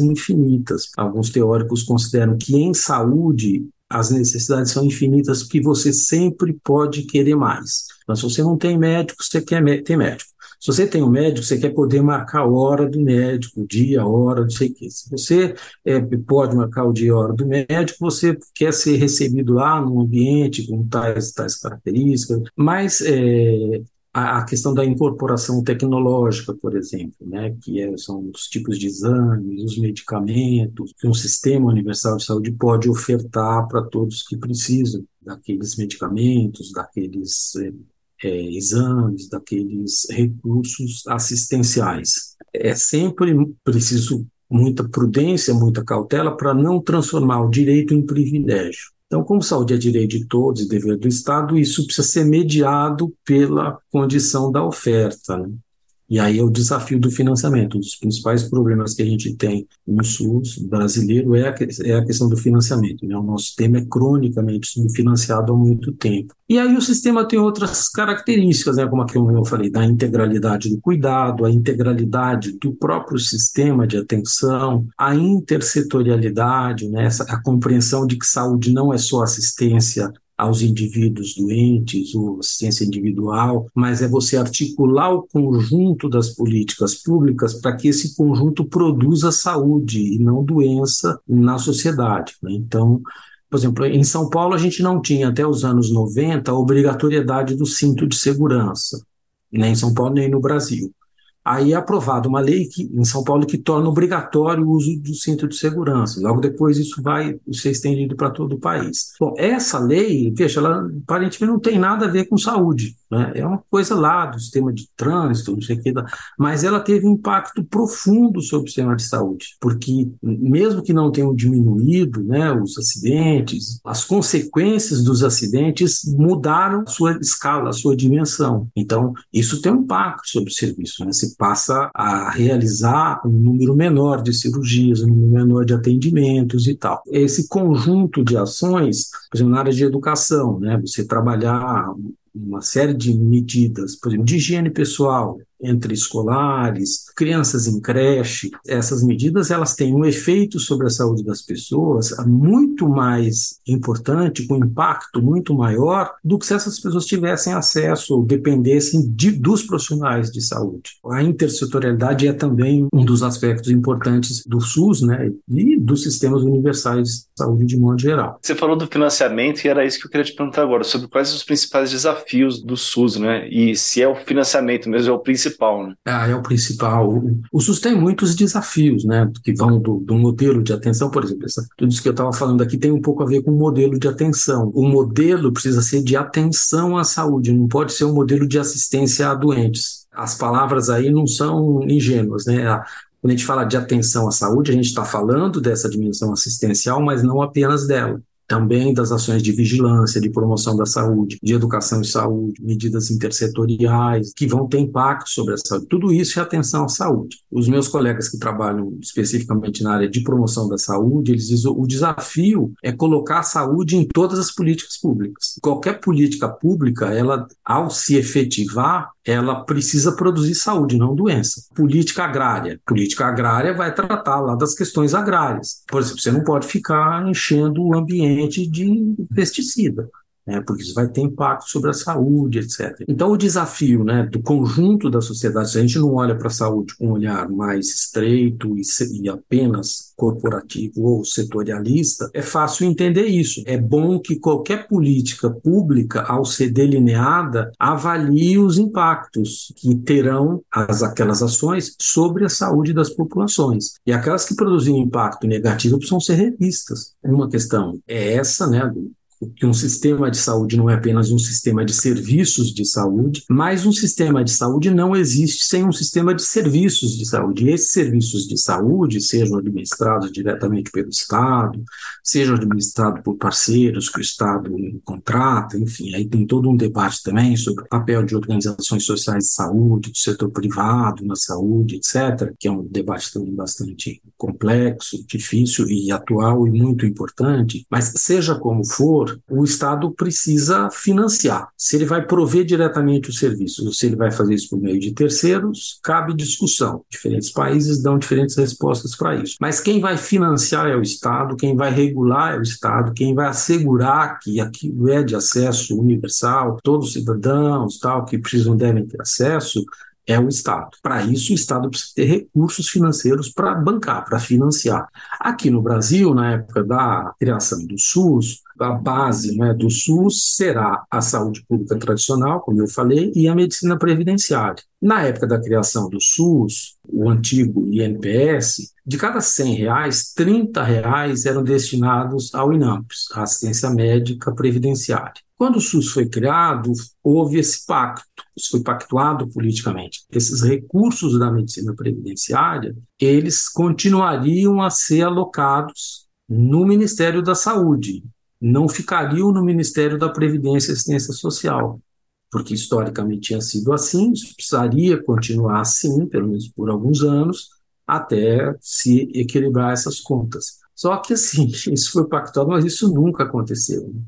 infinitas. Alguns teóricos consideram que em saúde as necessidades são infinitas porque você sempre pode querer mais. Então, se você não tem médico, você quer ter médico. Se você tem um médico, você quer poder marcar a hora do médico, o dia, a hora, não sei o quê. Se você é, pode marcar o dia e a hora do médico, você quer ser recebido lá num ambiente com tais, tais características. Mas é, a, questão da incorporação tecnológica, por exemplo, né, que é, são os tipos de exames, os medicamentos, que um sistema universal de saúde pode ofertar para todos que precisam daqueles medicamentos, daqueles é, é, exames, daqueles recursos assistenciais. É sempre preciso muita prudência, muita cautela para não transformar o direito em privilégio. Então, como saúde é direito de todos e dever do Estado, isso precisa ser mediado pela condição da oferta. Né? E aí é o desafio do financiamento. Um dos principais problemas que a gente tem no SUS brasileiro é a, é a questão do financiamento. Né? O nosso sistema é cronicamente subfinanciado há muito tempo. E aí o sistema tem outras características, né? como aqui eu falei, da integralidade do cuidado, a integralidade do próprio sistema de atenção, a intersetorialidade, né? A compreensão de que saúde não é só assistência aos indivíduos doentes, ou assistência individual, mas é você articular o conjunto das políticas públicas para que esse conjunto produza saúde e não doença na sociedade. Né? Então, por exemplo, em São Paulo a gente não tinha até os anos 90 a obrigatoriedade do cinto de segurança, nem em São Paulo nem no Brasil. Aí é aprovada uma lei que, em São Paulo que torna obrigatório o uso do cinto de segurança. Logo depois isso vai ser estendido para todo o país. Bom, essa lei, veja, ela aparentemente não tem nada a ver com saúde. Né? É uma coisa lá do sistema de trânsito, não sei o que, mas ela teve um impacto profundo sobre o sistema de saúde, porque mesmo que não tenham diminuído né, os acidentes, as consequências dos acidentes mudaram a sua escala, a sua dimensão. Então, isso tem um impacto sobre o serviço. Né? Você passa a realizar um número menor de cirurgias, um número menor de atendimentos e tal. Esse conjunto de ações, por exemplo, na área de educação, né, você trabalhar uma série de medidas, por exemplo, de higiene pessoal, entre escolares, crianças em creche. Essas medidas elas têm um efeito sobre a saúde das pessoas muito mais importante, com impacto muito maior do que se essas pessoas tivessem acesso ou dependessem de, dos profissionais de saúde. A intersetorialidade é também um dos aspectos importantes do SUS, né, e dos sistemas universais de saúde de modo geral. Você falou do financiamento e era isso que eu queria te perguntar agora, sobre quais os principais desafios do SUS, né? E se é o financiamento mesmo é o principal, né? Ah, é o principal. O, SUS tem muitos desafios, né? Que vão do, do modelo de atenção, por exemplo, essa, tudo isso que eu estava falando aqui tem um pouco a ver com o modelo de atenção. O modelo precisa ser de atenção à saúde, não pode ser um modelo de assistência a doentes. As palavras aí não são ingênuas, né? Quando a gente fala de atenção à saúde, a gente está falando dessa dimensão assistencial, mas não apenas dela também das ações de vigilância, de promoção da saúde, de educação e saúde, medidas intersetoriais que vão ter impacto sobre a saúde. Tudo isso é atenção à saúde. Os meus colegas que trabalham especificamente na área de promoção da saúde, eles dizem o desafio é colocar a saúde em todas as políticas públicas. Qualquer política pública, ela ao se efetivar, ela precisa produzir saúde, não doença. Política agrária. Política agrária vai tratar lá das questões agrárias. Por exemplo, você não pode ficar enchendo o ambiente de pesticida né, porque isso vai ter impacto sobre a saúde, etc. Então, o desafio né, do conjunto da sociedade, se a gente não olha para a saúde com um olhar mais estreito e, e apenas corporativo ou setorialista, é fácil entender isso. É bom que qualquer política pública, ao ser delineada, avalie os impactos que terão as, aquelas ações sobre a saúde das populações. E aquelas que produzem impacto negativo precisam ser revistas. Uma questão é essa, né, que um sistema de saúde não é apenas um sistema de serviços de saúde, mas um sistema de saúde não existe sem um sistema de serviços de saúde. E esses serviços de saúde, sejam administrados diretamente pelo Estado, sejam administrados por parceiros que o Estado contrata, enfim, aí tem todo um debate também sobre o papel de organizações sociais de saúde, do setor privado na saúde, etc., que é um debate também bastante complexo, difícil e atual e muito importante, mas seja como for, o Estado precisa financiar. Se ele vai prover diretamente os serviços ou se ele vai fazer isso por meio de terceiros, cabe discussão. Diferentes países dão diferentes respostas para isso. Mas quem vai financiar é o Estado, quem vai regular é o Estado, quem vai assegurar que aquilo é de acesso universal, todos os cidadãos tal que precisam devem ter acesso, é o Estado. Para isso, o Estado precisa ter recursos financeiros para bancar, para financiar. Aqui no Brasil, na época da criação do SUS, a base né, do SUS será a saúde pública tradicional, como eu falei, e a medicina previdenciária. Na época da criação do SUS, o antigo INPS, de cada 100 reais, 30 reais eram destinados ao INAMPS, assistência médica previdenciária. Quando o SUS foi criado, houve esse pacto, isso foi pactuado politicamente. Esses recursos da medicina previdenciária, eles continuariam a ser alocados no Ministério da Saúde, não ficariam no Ministério da Previdência e Assistência Social, porque historicamente tinha sido assim, isso precisaria continuar assim, pelo menos por alguns anos, até se equilibrar essas contas. Só que assim, isso foi pactuado, mas isso nunca aconteceu. Né?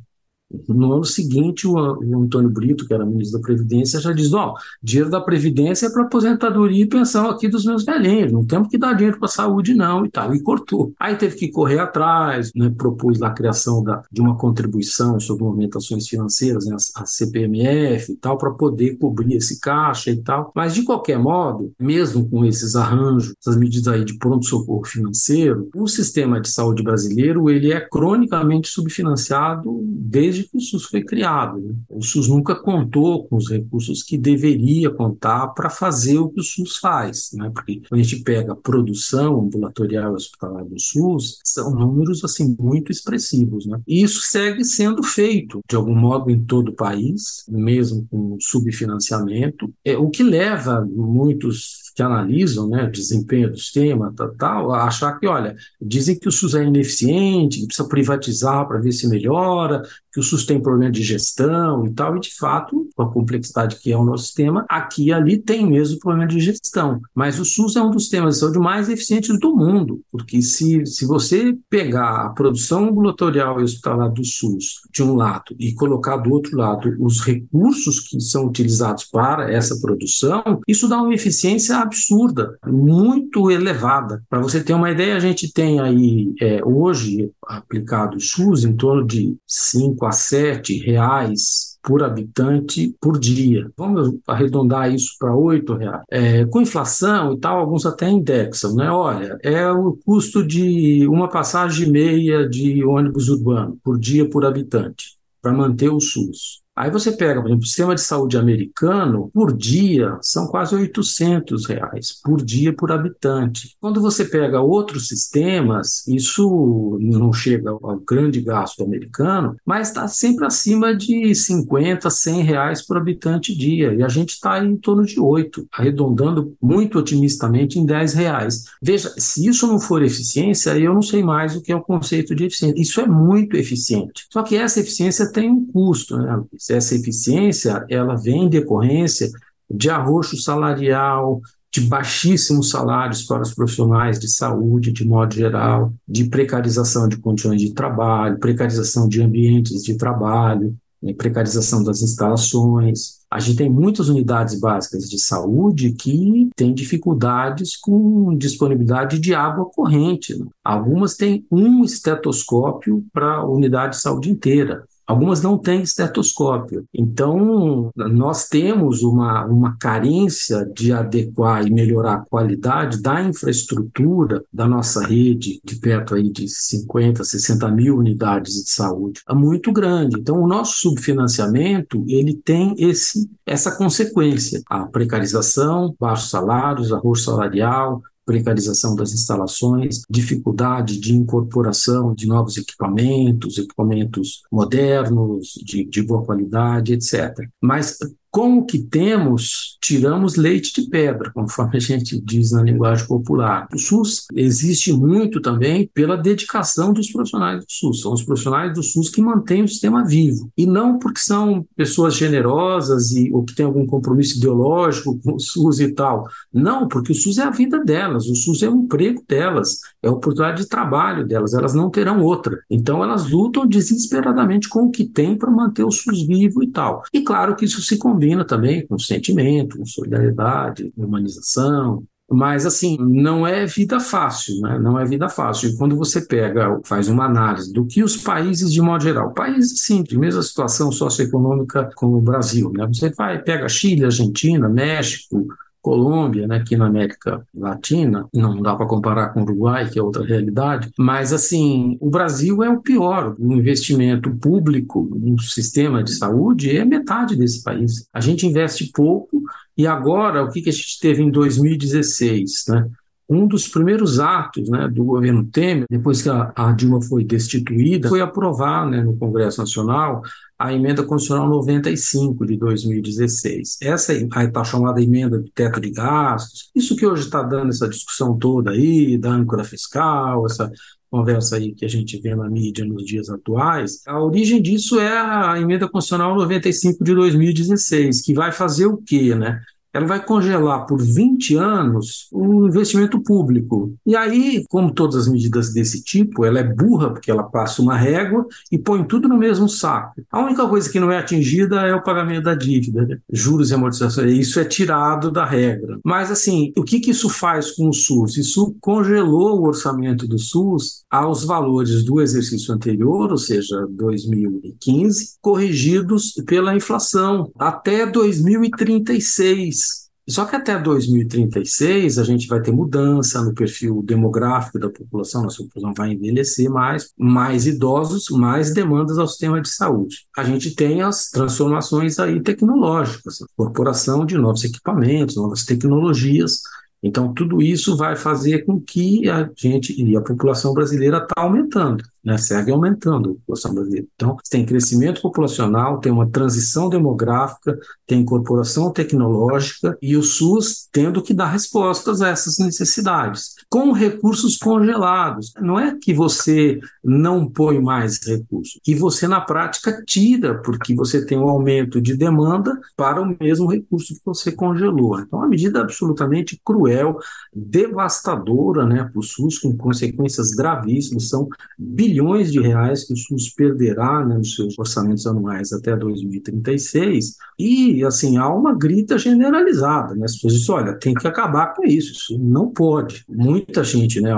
No ano seguinte, o, Antônio Brito, que era ministro da Previdência, já diz: ó, dinheiro da Previdência é para aposentadoria e pensão aqui dos meus velhinhos, não temos que dar dinheiro para saúde, não, e tal. E cortou. Aí teve que correr atrás, né, propôs a criação da, de uma contribuição sobre movimentações financeiras, né, a, a CPMF e tal, para poder cobrir esse caixa e tal. Mas, de qualquer modo, mesmo com esses arranjos, essas medidas aí de pronto-socorro financeiro, o sistema de saúde brasileiro ele é cronicamente subfinanciado desde que o SUS foi criado. Né? O SUS nunca contou com os recursos que deveria contar para fazer o que o SUS faz, né? porque quando a gente pega a produção ambulatorial e hospitalar do SUS, são números assim muito expressivos. Né? E isso segue sendo feito, de algum modo, em todo o país, mesmo com subfinanciamento, é, o que leva muitos que analisam né, desempenho do sistema, tal, tal, a achar que, olha, dizem que o SUS é ineficiente, que precisa privatizar para ver se melhora, que o SUS tem problema de gestão e tal, e de fato, com a complexidade que é o nosso sistema, aqui e ali tem mesmo problema de gestão. Mas o SUS é um dos sistemas de saúde mais eficientes do mundo, porque se, se você pegar a produção ambulatorial e hospitalar do SUS de um lado e colocar do outro lado os recursos que são utilizados para essa produção, isso dá uma eficiência absurda, muito elevada. Para você ter uma ideia, a gente tem aí é, hoje aplicado o SUS em torno de 5 a 7 reais por habitante por dia. Vamos arredondar isso para oito reais. É, com inflação e tal, alguns até indexam, né? Olha, é o custo de uma passagem e meia de ônibus urbano por dia por habitante para manter o SUS. Aí você pega, por exemplo, o sistema de saúde americano, por dia, são quase 800 reais por dia por habitante. Quando você pega outros sistemas, isso não chega ao grande gasto americano, mas está sempre acima de 50, 100 reais por habitante dia. E a gente está em torno de 8, arredondando muito otimistamente em 10 reais. Veja, se isso não for eficiência, eu não sei mais o que é o conceito de eficiência. Isso é muito eficiente. Só que essa eficiência tem um custo, né? Essa eficiência ela vem em decorrência de arroxo salarial, de baixíssimos salários para os profissionais de saúde, de modo geral, de precarização de condições de trabalho, precarização de ambientes de trabalho, né, precarização das instalações. A gente tem muitas unidades básicas de saúde que têm dificuldades com disponibilidade de água corrente. Né? Algumas têm um estetoscópio para a unidade de saúde inteira. Algumas não têm estetoscópio. Então, nós temos uma, uma carência de adequar e melhorar a qualidade da infraestrutura da nossa rede, de perto aí de 50, 60 mil unidades de saúde, é muito grande. Então, o nosso subfinanciamento, ele tem esse, essa consequência. A precarização, baixos salários, arroz salarial, precarização das instalações, dificuldade de incorporação de novos equipamentos, equipamentos modernos, de, de boa qualidade, etc. Mas com o que temos, tiramos leite de pedra, conforme a gente diz na linguagem popular. O SUS existe muito também pela dedicação dos profissionais do SUS. São os profissionais do SUS que mantêm o sistema vivo. E não porque são pessoas generosas e, ou que têm algum compromisso ideológico com o SUS e tal. Não, porque o SUS é a vida delas, o SUS é o emprego delas, é a oportunidade de trabalho delas, elas não terão outra. Então elas lutam desesperadamente com o que têm para manter o SUS vivo e tal. E claro que isso se combina também com sentimento, com solidariedade, humanização. Mas, assim, não é vida fácil, né? Não é vida fácil. E quando você pega, faz uma análise do que os países, de modo geral, países, sim, de mesma situação socioeconômica como o Brasil, né? Você vai, pega Chile, Argentina, México, Colômbia, né, aqui na América Latina, não dá para comparar com o Uruguai, que é outra realidade, mas assim, o Brasil é o pior. O investimento público no sistema de saúde é metade desse país. A gente investe pouco e agora o que, que a gente teve em 2016, né? Um dos primeiros atos né, do governo Temer, depois que a, a Dilma foi destituída, foi aprovar né, no Congresso Nacional a emenda constitucional 95 de 2016. Essa está chamada emenda do teto de gastos. Isso que hoje está dando essa discussão toda aí, da âncora fiscal, essa conversa aí que a gente vê na mídia nos dias atuais, a origem disso é a emenda constitucional 95 de 2016, que vai fazer o quê, né? Ela vai congelar por 20 anos o investimento público. E aí, como todas as medidas desse tipo, ela é burra, porque ela passa uma régua e põe tudo no mesmo saco. A única coisa que não é atingida é o pagamento da dívida, né? juros e amortizações. Isso é tirado da regra. Mas, assim, o que, que isso faz com o SUS? Isso congelou o orçamento do SUS aos valores do exercício anterior, ou seja, 2015, corrigidos pela inflação, até 2036. Só que até 2036 a gente vai ter mudança no perfil demográfico da população, nossa população vai envelhecer mais, mais idosos, mais demandas ao sistema de saúde. A gente tem as transformações aí tecnológicas, incorporação de novos equipamentos, novas tecnologias. Então tudo isso vai fazer com que a gente e a população brasileira está aumentando. né? segue aumentando a população brasileira. Então, tem crescimento populacional, tem uma transição demográfica, tem incorporação tecnológica e o SUS tendo que dar respostas a essas necessidades, com recursos congelados. Não é que você não põe mais recursos, que você, na prática, tira, porque você tem um aumento de demanda para o mesmo recurso que você congelou. Então, uma medida absolutamente cruel, devastadora né, para o SUS, com consequências gravíssimas, são bilhões de reais que o SUS perderá né, nos seus orçamentos anuais até 2036, e assim, há uma grita generalizada, né? As pessoas dizem, olha, tem que acabar com isso, isso não pode. Muita gente, né,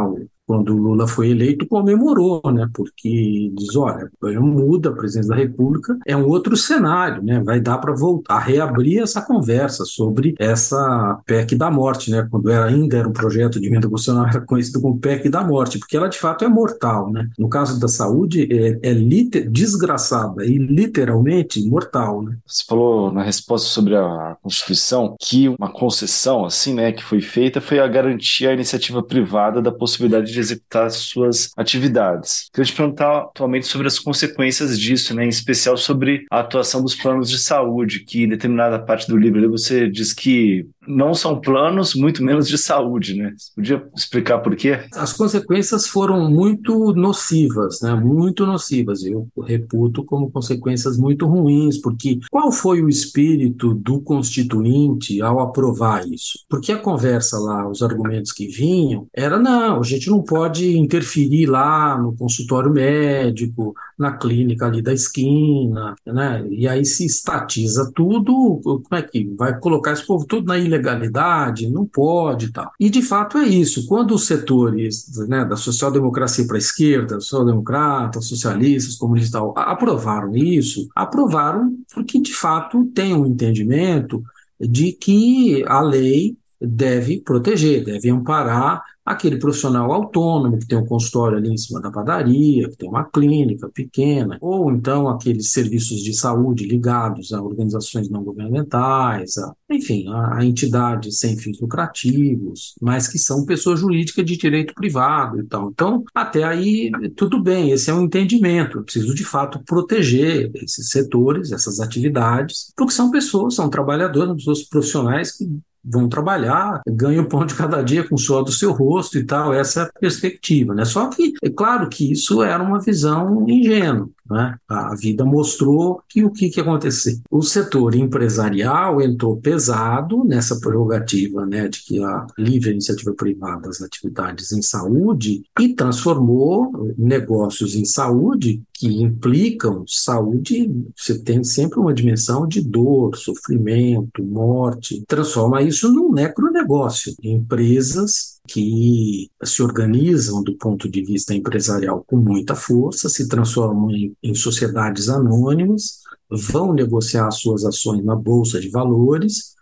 quando o Lula foi eleito, comemorou, né? Porque diz, olha, muda a presidência da República, é um outro cenário, né? Vai dar para voltar, reabrir essa conversa sobre essa PEC da morte, né? Quando era, ainda era um projeto de emenda constitucional, era conhecido como PEC da morte, porque ela de fato é mortal, né? No caso da saúde, é, é liter, desgraçada e literalmente mortal, né? Você falou na resposta sobre a Constituição que uma concessão, assim, né, que foi feita foi a garantir a iniciativa privada da possibilidade de executar suas atividades. Queria te perguntar atualmente sobre as consequências disso, né, em especial sobre a atuação dos planos de saúde, que em determinada parte do livro você diz que não são planos, muito menos de saúde, né? Você podia explicar por quê? As consequências foram muito nocivas, né? Muito nocivas. Eu reputo como consequências muito ruins, porque qual foi o espírito do constituinte ao aprovar isso? Porque a conversa lá, os argumentos que vinham, era não, a gente não pode interferir lá no consultório médico, na clínica ali da esquina, né? E aí se estatiza tudo, como é que vai colocar esse povo tudo na ilegalidade? Não pode e tal. E de fato é isso. Quando os setores né, da social-democracia para a esquerda, social-democratas, socialistas, comunistas aprovaram isso, aprovaram porque de fato tem um entendimento de que a lei deve proteger, deve amparar aquele profissional autônomo que tem um consultório ali em cima da padaria, que tem uma clínica pequena, ou então aqueles serviços de saúde ligados a organizações não governamentais, a, enfim, a, a entidades sem fins lucrativos, mas que são pessoas jurídicas de direito privado e tal. Então, até aí, tudo bem, esse é um entendimento. Eu preciso, de fato, proteger esses setores, essas atividades, porque são pessoas, são trabalhadores, pessoas profissionais que vão trabalhar, ganham o pão de cada dia com o suor do seu rosto e tal, essa é a perspectiva, né? Só que é claro que isso era uma visão ingênua, né? A vida mostrou que o que, que aconteceu. O setor empresarial entrou pesado nessa prerrogativa né, de que a livre iniciativa privada das atividades em saúde e transformou negócios em saúde que implicam saúde, você tem sempre uma dimensão de dor, sofrimento, morte, transforma isso num necronegócio. Empresas que se organizam do ponto de vista empresarial com muita força, se transformam em, em sociedades anônimas, vão negociar suas ações na bolsa de valores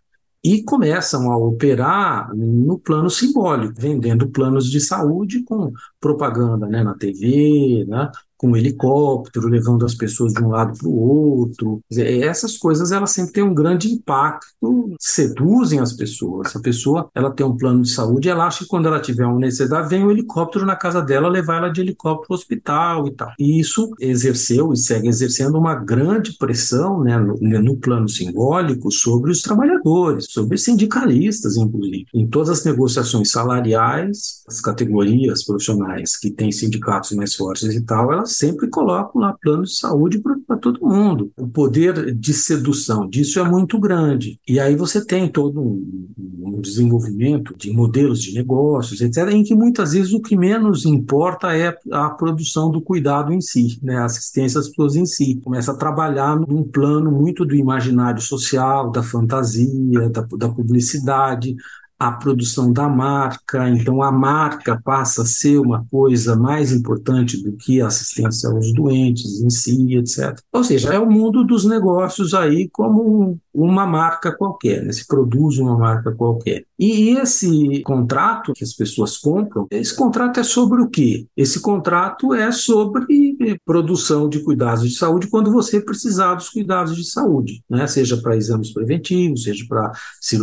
e começam a operar no plano simbólico, vendendo planos de saúde com propaganda né, na TV, né, com um helicóptero, levando as pessoas de um lado para o outro. Dizer, essas coisas elas sempre têm um grande impacto, seduzem as pessoas. A pessoa ela tem um plano de saúde, ela acha que quando ela tiver uma necessidade, vem um helicóptero na casa dela levar ela de helicóptero para o hospital e tal. E isso exerceu e segue exercendo uma grande pressão né, no, no plano simbólico sobre os trabalhadores, sobre sindicalistas, inclusive. Em todas as negociações salariais, as categorias profissionais que têm sindicatos mais fortes e tal, elas sempre colocam lá plano de saúde para todo mundo. O poder de sedução disso é muito grande. E aí você tem todo um, um desenvolvimento de modelos de negócios, etc., em que muitas vezes o que menos importa é a produção do cuidado em si, né? a assistência às pessoas em si. Começa a trabalhar num plano muito do imaginário social, da fantasia, da, da publicidade, a produção da marca, então a marca passa a ser uma coisa mais importante do que a assistência aos doentes em si, etc. Ou seja, é o mundo dos negócios aí como uma marca qualquer, né? se produz uma marca qualquer. E esse contrato que as pessoas compram, esse contrato é sobre o quê? Esse contrato é sobre produção de cuidados de saúde quando você precisar dos cuidados de saúde, né? seja para exames preventivos, seja para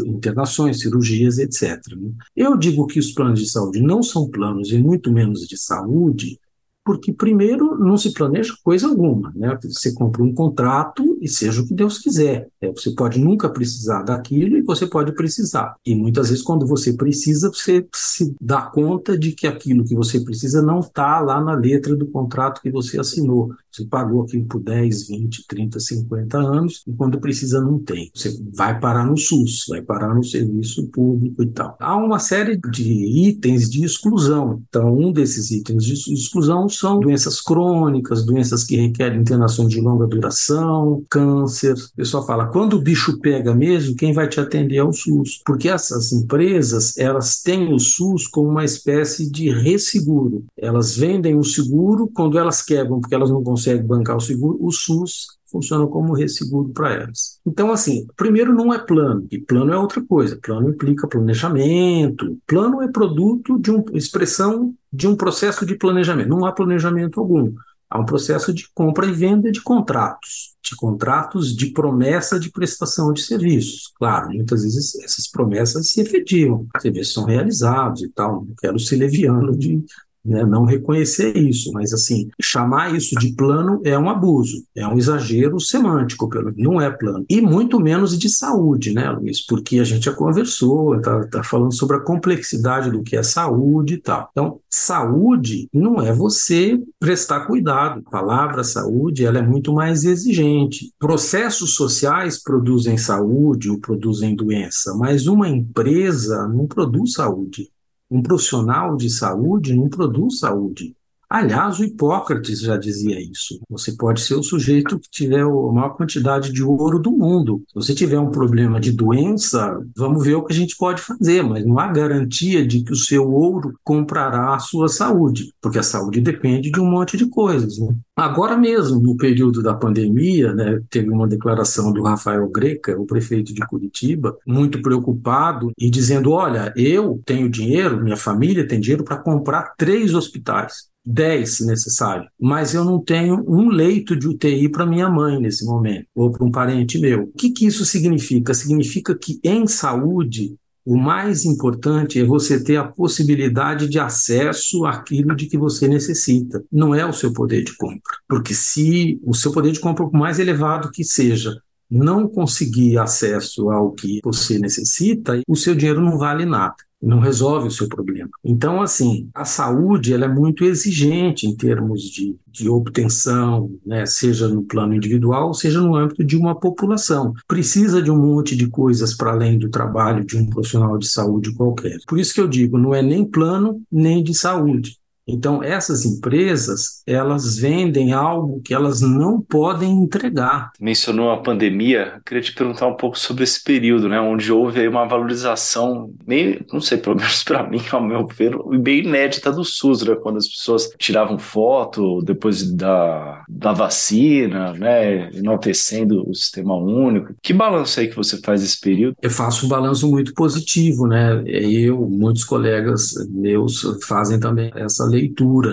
internações, cirurgias, etc. Né? Eu digo que os planos de saúde não são planos, e muito menos de saúde, porque, primeiro, não se planeja coisa alguma. Né? Você compra um contrato e seja o que Deus quiser. É, você pode nunca precisar daquilo e você pode precisar. E muitas vezes, quando você precisa, você se dá conta de que aquilo que você precisa não está lá na letra do contrato que você assinou. Você pagou aquilo por 10, 20, 30, 50 anos e quando precisa não tem. Você vai parar no SUS, vai parar no serviço público e tal. Há uma série de itens de exclusão. Então, um desses itens de exclusão são doenças crônicas, doenças que requerem internação de longa duração, câncer. O pessoal fala, quando o bicho pega mesmo, quem vai te atender é o SUS. Porque essas empresas, elas têm o SUS como uma espécie de resseguro. Elas vendem o seguro quando elas quebram, porque elas não conseguem consegue bancar o seguro, o SUS funciona como resseguro para elas. Então, assim, primeiro não é plano, e plano é outra coisa. Plano implica planejamento. Plano é produto de uma expressão de um processo de planejamento. Não há planejamento algum. Há um processo de compra e venda de contratos, de contratos de promessa de prestação de serviços. Claro, muitas vezes essas promessas se efetivam, serviços são realizados e tal. Não quero ser leviano de né, não reconhecer isso, mas assim, chamar isso de plano é um abuso, é um exagero semântico, pelo não é plano. E muito menos de saúde, né, Luiz? Porque a gente já conversou, está tá falando sobre a complexidade do que é saúde e tal. Então, saúde não é você prestar cuidado. A palavra saúde ela é muito mais exigente. Processos sociais produzem saúde ou produzem doença, mas uma empresa não produz saúde. Um profissional de saúde não produz saúde. Aliás, o Hipócrates já dizia isso. Você pode ser o sujeito que tiver a maior quantidade de ouro do mundo. Se você tiver um problema de doença, vamos ver o que a gente pode fazer, mas não há garantia de que o seu ouro comprará a sua saúde, porque a saúde depende de um monte de coisas. Né? Agora mesmo, no período da pandemia, né, teve uma declaração do Rafael Greca, o prefeito de Curitiba, muito preocupado e dizendo: Olha, eu tenho dinheiro, minha família tem dinheiro para comprar três hospitais. 10 se necessário, mas eu não tenho um leito de UTI para minha mãe nesse momento, ou para um parente meu. O que, que isso significa? Significa que em saúde, o mais importante é você ter a possibilidade de acesso àquilo de que você necessita. Não é o seu poder de compra. Porque se o seu poder de compra, por mais elevado que seja, não conseguir acesso ao que você necessita, o seu dinheiro não vale nada não resolve o seu problema. Então, assim, a saúde ela é muito exigente em termos de, de obtenção, né, seja no plano individual, seja no âmbito de uma população. Precisa de um monte de coisas para além do trabalho de um profissional de saúde qualquer. Por isso que eu digo, não é nem plano nem de saúde. Então, essas empresas, elas vendem algo que elas não podem entregar. Mencionou a pandemia, eu queria te perguntar um pouco sobre esse período, né, onde houve uma valorização, meio, não sei, pelo menos para mim, ao meu ver, bem inédita do SUS, né, quando as pessoas tiravam foto depois da, da vacina, né, enaltecendo o sistema único. Que balanço aí que você faz desse período? Eu faço um balanço muito positivo, né, eu, muitos colegas meus fazem também essa leitura,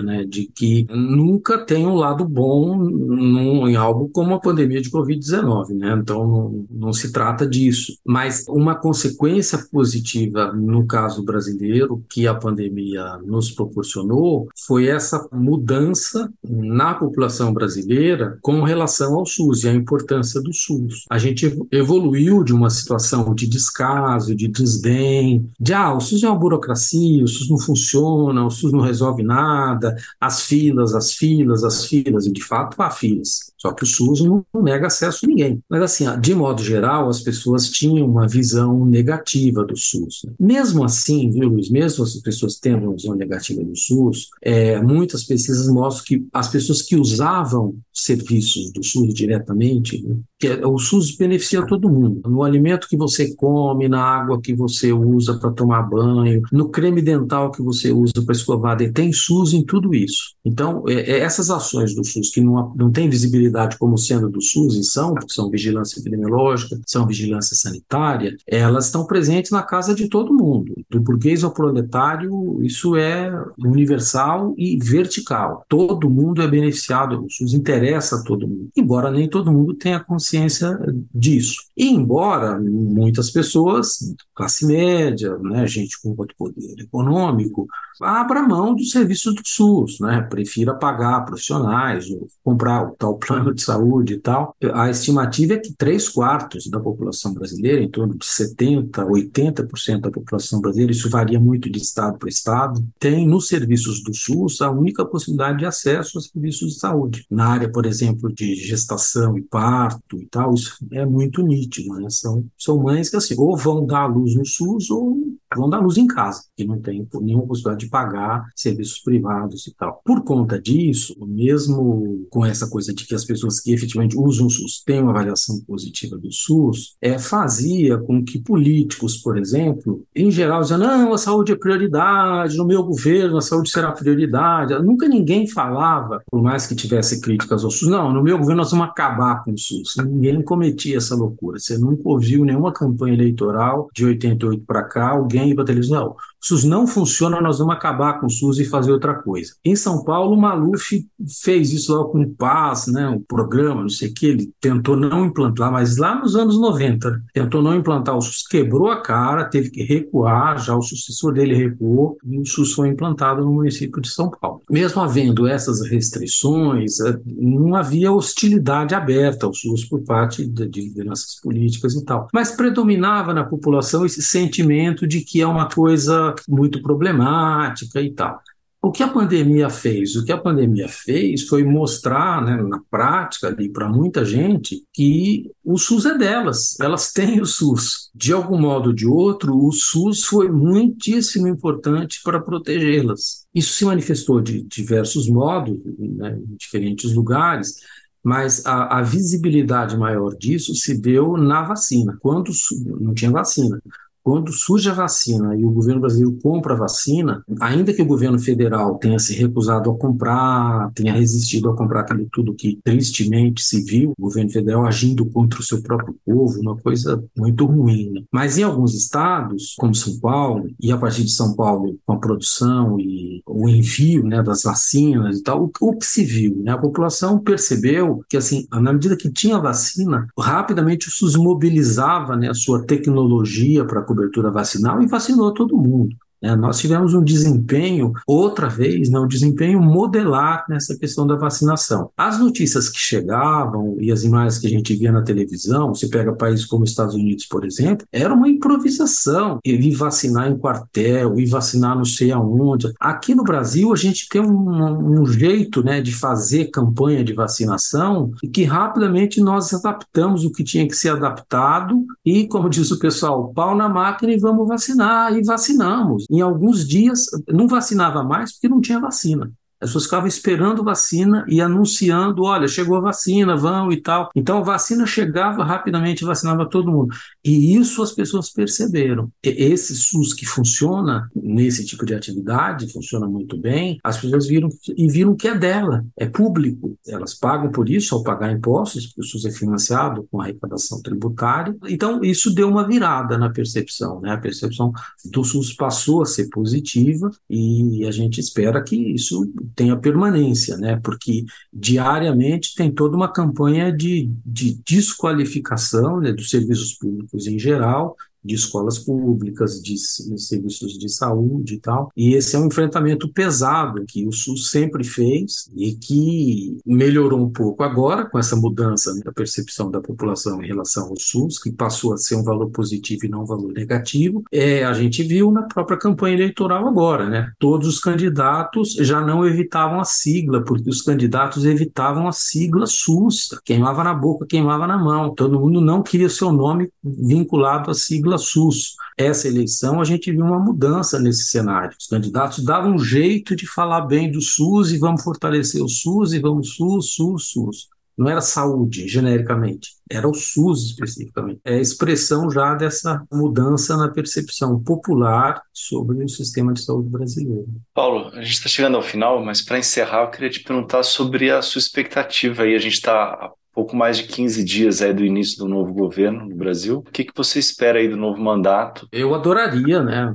né, de que nunca tem um lado bom num, em algo como a pandemia de Covid-19, né? Então não, não se trata disso, mas uma consequência positiva no caso brasileiro que a pandemia nos proporcionou foi essa mudança na população brasileira com relação ao SUS e a importância do SUS. A gente evoluiu de uma situação de descaso, de desdém, de ah, o SUS é uma burocracia, o SUS não funciona, o SUS não resolve nada nada, as filas, as filas, as filas, e de fato há filas. Só que o SUS não, nega acesso a ninguém. Mas, assim, de modo geral, as pessoas tinham uma visão negativa do SUS. Né? Mesmo assim, viu, Luiz? Mesmo as pessoas tendo uma visão negativa do SUS, é, muitas pesquisas mostram que as pessoas que usavam serviços do SUS diretamente, né, é, o SUS beneficia todo mundo. No alimento que você come, na água que você usa para tomar banho, no creme dental que você usa para escovar, tem SUS em tudo isso. Então, é, é essas ações do SUS que não, não têm visibilidade como sendo do SUS, e são, porque são vigilância epidemiológica, são vigilância sanitária, elas estão presentes na casa de todo mundo. Do burguês ao proletário, isso é universal e vertical. Todo mundo é beneficiado, o SUS interessa a todo mundo, embora nem todo mundo tenha consciência disso. E embora muitas pessoas, classe média, né, gente com outro poder econômico, abra mão do serviço serviços do SUS, né? Prefira pagar profissionais, ou comprar o tal plano de saúde e tal. A estimativa é que três quartos da população brasileira, em torno de 70%, 80% da população brasileira, isso varia muito de estado para estado, tem nos serviços do SUS a única possibilidade de acesso aos serviços de saúde. Na área, por exemplo, de gestação e parto e tal, isso é muito nítido, né? São, são mães que, assim, ou vão dar à luz no SUS ou vão dar luz em casa, que não tem nenhuma possibilidade de pagar serviços privados e tal. Por conta disso, mesmo com essa coisa de que as pessoas que efetivamente usam o SUS têm uma avaliação positiva do SUS, é, fazia com que políticos, por exemplo, em geral, diziam, não, a saúde é prioridade, no meu governo a saúde será prioridade. Nunca ninguém falava, por mais que tivesse críticas ao SUS, não, no meu governo nós vamos acabar com o SUS. Ninguém cometia essa loucura. Você nunca ouviu nenhuma campanha eleitoral de 88 para cá, alguém para televisão, não, o SUS não funciona, nós vamos acabar com o SUS e fazer outra coisa. Em São Paulo, o Maluf fez isso lá com o PAS, né, o programa, não sei o que, ele tentou não implantar, mas lá nos anos 90, tentou não implantar o SUS, quebrou a cara, teve que recuar, já o sucessor dele recuou, e o SUS foi implantado no município de São Paulo. Mesmo havendo essas restrições, eh, não havia hostilidade aberta ao SUS por parte de lideranças políticas e tal. Mas predominava na população esse sentimento de que é uma coisa muito problemática e tal. O que a pandemia fez? O que a pandemia fez foi mostrar, né, na prática, ali para muita gente, que o SUS é delas, elas têm o SUS. De algum modo ou de outro, o SUS foi muitíssimo importante para protegê-las. Isso se manifestou de diversos modos, né, em diferentes lugares, mas a, a, visibilidade maior disso se deu na vacina, quando não tinha vacina. Quando surge a vacina e o governo brasileiro compra a vacina, ainda que o governo federal tenha se recusado a comprar, tenha resistido a comprar aquilo tudo que tristemente se viu, o governo federal agindo contra o seu próprio povo, uma coisa muito ruim. Né? Mas em alguns estados, como São Paulo, e a partir de São Paulo, com a produção e o envio né, das vacinas e tal, o, o que se viu? Né? A população percebeu que, assim, na medida que tinha vacina, rapidamente o SUS mobilizava né, a sua tecnologia para cobertura vacinal e vacinou todo mundo. Né? Nós tivemos um desempenho, outra vez, né, um desempenho modelar nessa questão da vacinação. As notícias que chegavam e as imagens que a gente via na televisão, se pega países como Estados Unidos, por exemplo, era uma improvisação. Ir vacinar em quartel, ir vacinar não sei aonde. Aqui no Brasil, a gente tem um, um jeito né, de fazer campanha de vacinação e que rapidamente nós adaptamos o que tinha que ser adaptado e, como diz o pessoal, pau na máquina e vamos vacinar. E vacinamos em alguns dias não vacinava mais porque não tinha vacina. As pessoas ficavam esperando vacina e anunciando: olha, chegou a vacina, vão e tal. Então a vacina chegava rapidamente, vacinava todo mundo. E isso as pessoas perceberam. Esse SUS que funciona nesse tipo de atividade, funciona muito bem, as pessoas viram e viram que é dela, é público. Elas pagam por isso ao pagar impostos, porque o SUS é financiado com arrecadação tributária. Então isso deu uma virada na percepção. Né? A percepção do SUS passou a ser positiva e a gente espera que isso tenha permanência, né? Porque diariamente tem toda uma campanha de, de desqualificação né, dos serviços públicos em geral, de escolas públicas, de, serviços de saúde e tal. E esse é um enfrentamento pesado que o SUS sempre fez e que melhorou um pouco agora com essa mudança da percepção da população em relação ao SUS, que passou a ser um valor positivo e não um valor negativo. É, a gente viu na própria campanha eleitoral agora, né? Todos os candidatos já não evitavam a sigla, porque os candidatos evitavam a sigla SUS, queimava na boca, queimava na mão. Todo mundo não queria seu nome vinculado à sigla sigla SUS. Essa eleição a gente viu uma mudança nesse cenário. Os candidatos davam um jeito de falar bem do SUS e vamos fortalecer o SUS e vamos SUS, SUS, SUS. Não era saúde, genericamente, era o SUS especificamente. É a expressão já dessa mudança na percepção popular sobre o sistema de saúde brasileiro. Paulo, a gente está chegando ao final, mas para encerrar, eu queria te perguntar sobre a sua expectativa aí. A gente está pouco mais de 15 dias aí do início do novo governo no Brasil. O que, que você espera aí do novo mandato? Eu adoraria, né,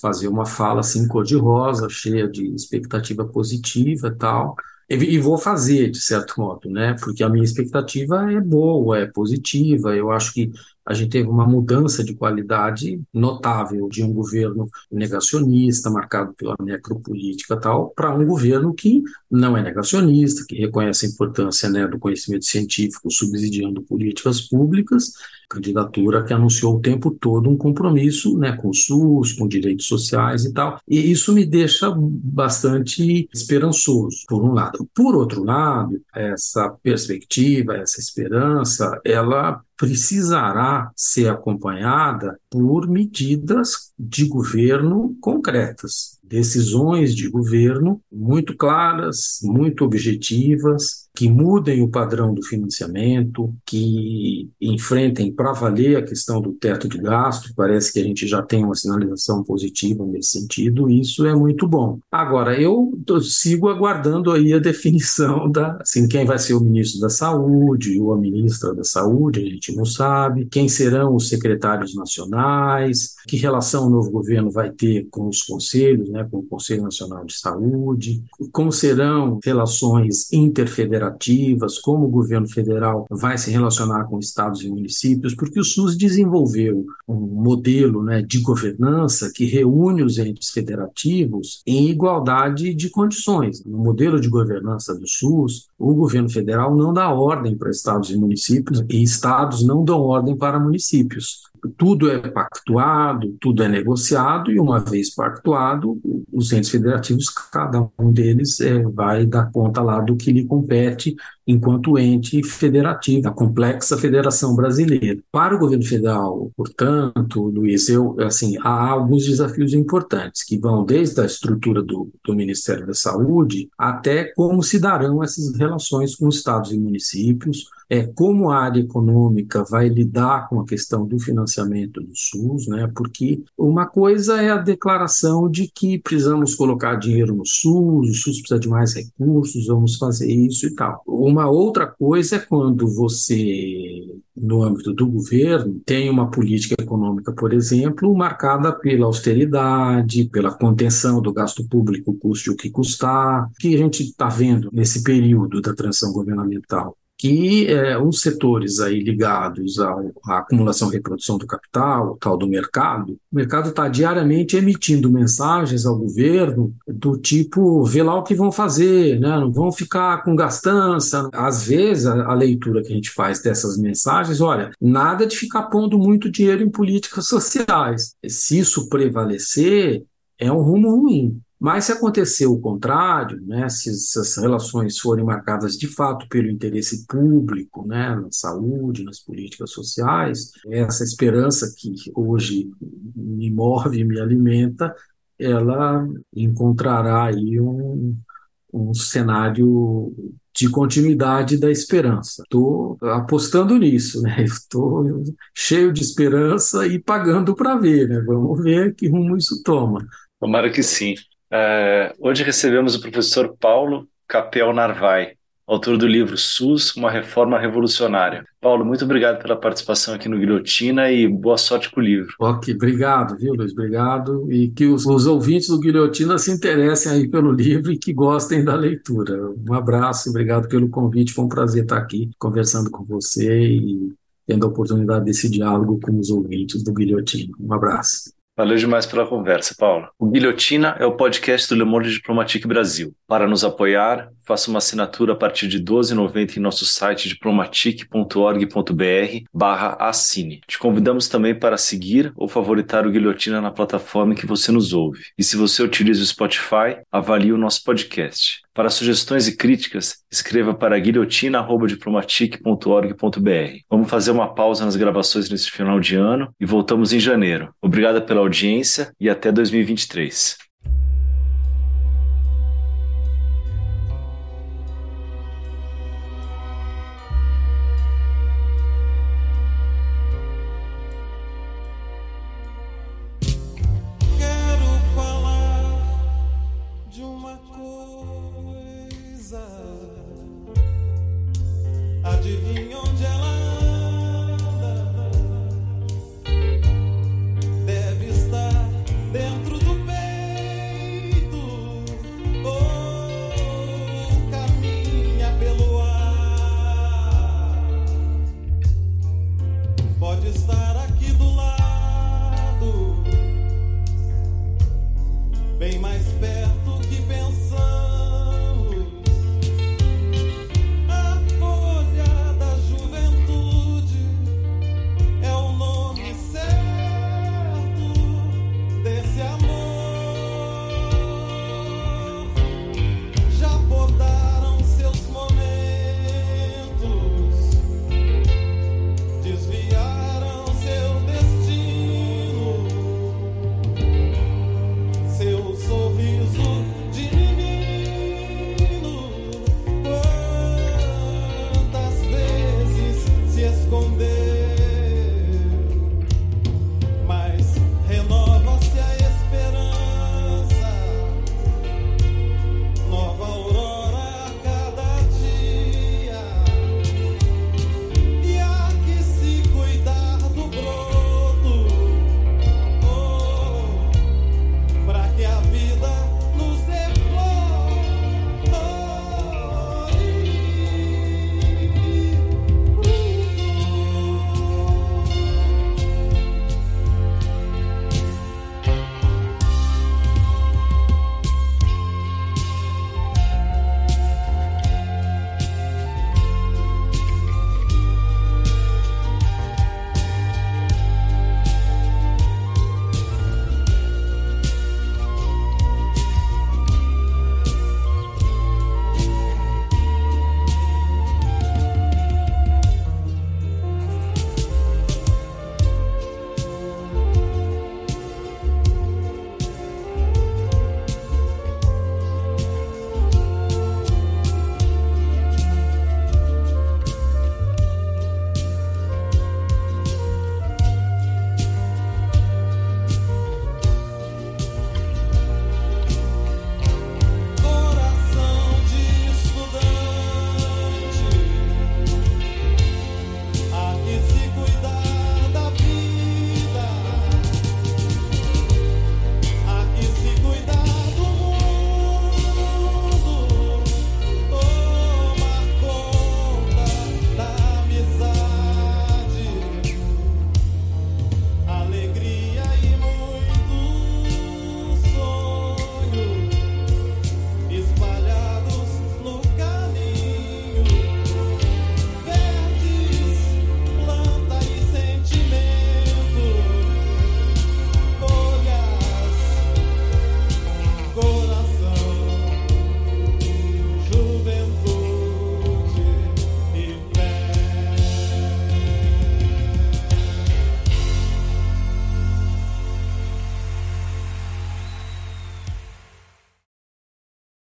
fazer uma fala assim cor-de-rosa, cheia de expectativa positiva e tal. E vou fazer, de certo modo, né? Porque a minha expectativa é boa, é positiva. Eu acho que a gente teve uma mudança de qualidade notável de um governo negacionista, marcado pela necropolítica tal, para um governo que não é negacionista, que reconhece a importância né, do conhecimento científico subsidiando políticas públicas, candidatura que anunciou o tempo todo um compromisso né, com o SUS, com direitos sociais e tal. E isso me deixa bastante esperançoso, por um lado. Por outro lado, essa perspectiva, essa esperança, ela precisará ser acompanhada por medidas de governo concretas, decisões de governo muito claras, muito objetivas, que mudem o padrão do financiamento, que enfrentem para valer a questão do teto de gasto. Parece que a gente já tem uma sinalização positiva nesse sentido, e isso é muito bom. Agora, eu sigo aguardando aí a definição da, assim, quem vai ser o ministro da Saúde ou a ministra da Saúde, a gente não sabe, quem serão os secretários nacionais, que relação o novo governo vai ter com os conselhos, né, com o Conselho Nacional de Saúde, como serão relações interfederativas como o governo federal vai se relacionar com estados e municípios, porque o SUS desenvolveu um modelo né, de governança que reúne os entes federativos em igualdade de condições. No modelo de governança do SUS, o governo federal não dá ordem para estados e municípios, e estados não dão ordem para municípios tudo é pactuado, tudo é negociado, e uma vez pactuado, os entes federativos, cada um deles é, vai dar conta lá do que lhe compete enquanto ente federativo, da complexa federação brasileira. Para o governo federal, portanto, Luiz, eu, assim, há alguns desafios importantes, que vão desde a estrutura do, do Ministério da Saúde até como se darão essas relações com estados e municípios, é, como a área econômica vai lidar com a questão do financiamento do SUS, né? Porque uma coisa é a declaração de que precisamos colocar dinheiro no SUS, o SUS precisa de mais recursos, vamos fazer isso e tal. Uma outra coisa é quando você, no âmbito do governo, tem uma política econômica, por exemplo, marcada pela austeridade, pela contenção do gasto público, custe o que custar, que a gente está vendo nesse período da transição governamental que é, os setores aí ligados ao, à acumulação e reprodução do capital, tal do mercado, o mercado está diariamente emitindo mensagens ao governo do tipo, vê lá o que vão fazer, né? não vão ficar com gastança. Às vezes, a, a leitura que a gente faz dessas mensagens, olha, nada de ficar pondo muito dinheiro em políticas sociais. Se isso prevalecer, é um rumo ruim. Mas se acontecer o contrário, né, se essas relações forem marcadas de fato pelo interesse público, né, na saúde, nas políticas sociais, essa esperança que hoje me move, me alimenta, ela encontrará aí um, um cenário de continuidade da esperança. Estou apostando nisso, né? Estou cheio de esperança e pagando para ver, né? Vamos ver que rumo isso toma. Tomara que sim. Hoje recebemos o professor Paulo Capel Narvai, autor do livro SUS, uma reforma revolucionária. Paulo, muito obrigado pela participação aqui no Guilhotina e boa sorte com o livro. Ok, obrigado, viu, Luiz? Obrigado. E que os, os ouvintes do Guilhotina se interessem aí pelo livro e que gostem da leitura. Um abraço, obrigado pelo convite. Foi um prazer estar aqui conversando com você e tendo a oportunidade desse diálogo com os ouvintes do Guilhotina. Um abraço. Valeu demais pela conversa, Paulo. O Guilhotina é o podcast do Le Monde Diplomatique Brasil. Para nos apoiar, faça uma assinatura a partir de R$ 12,90 em nosso site diplomatique.org.br barra assine. Te convidamos também para seguir ou favoritar o Guilhotina na plataforma que você nos ouve. E se você utiliza o Spotify, avalie o nosso podcast. Para sugestões e críticas, escreva para guilhotina.diplomatique.org.br. Vamos fazer uma pausa nas gravações nesse final de ano e voltamos em janeiro. Obrigada pela audiência e até 2023.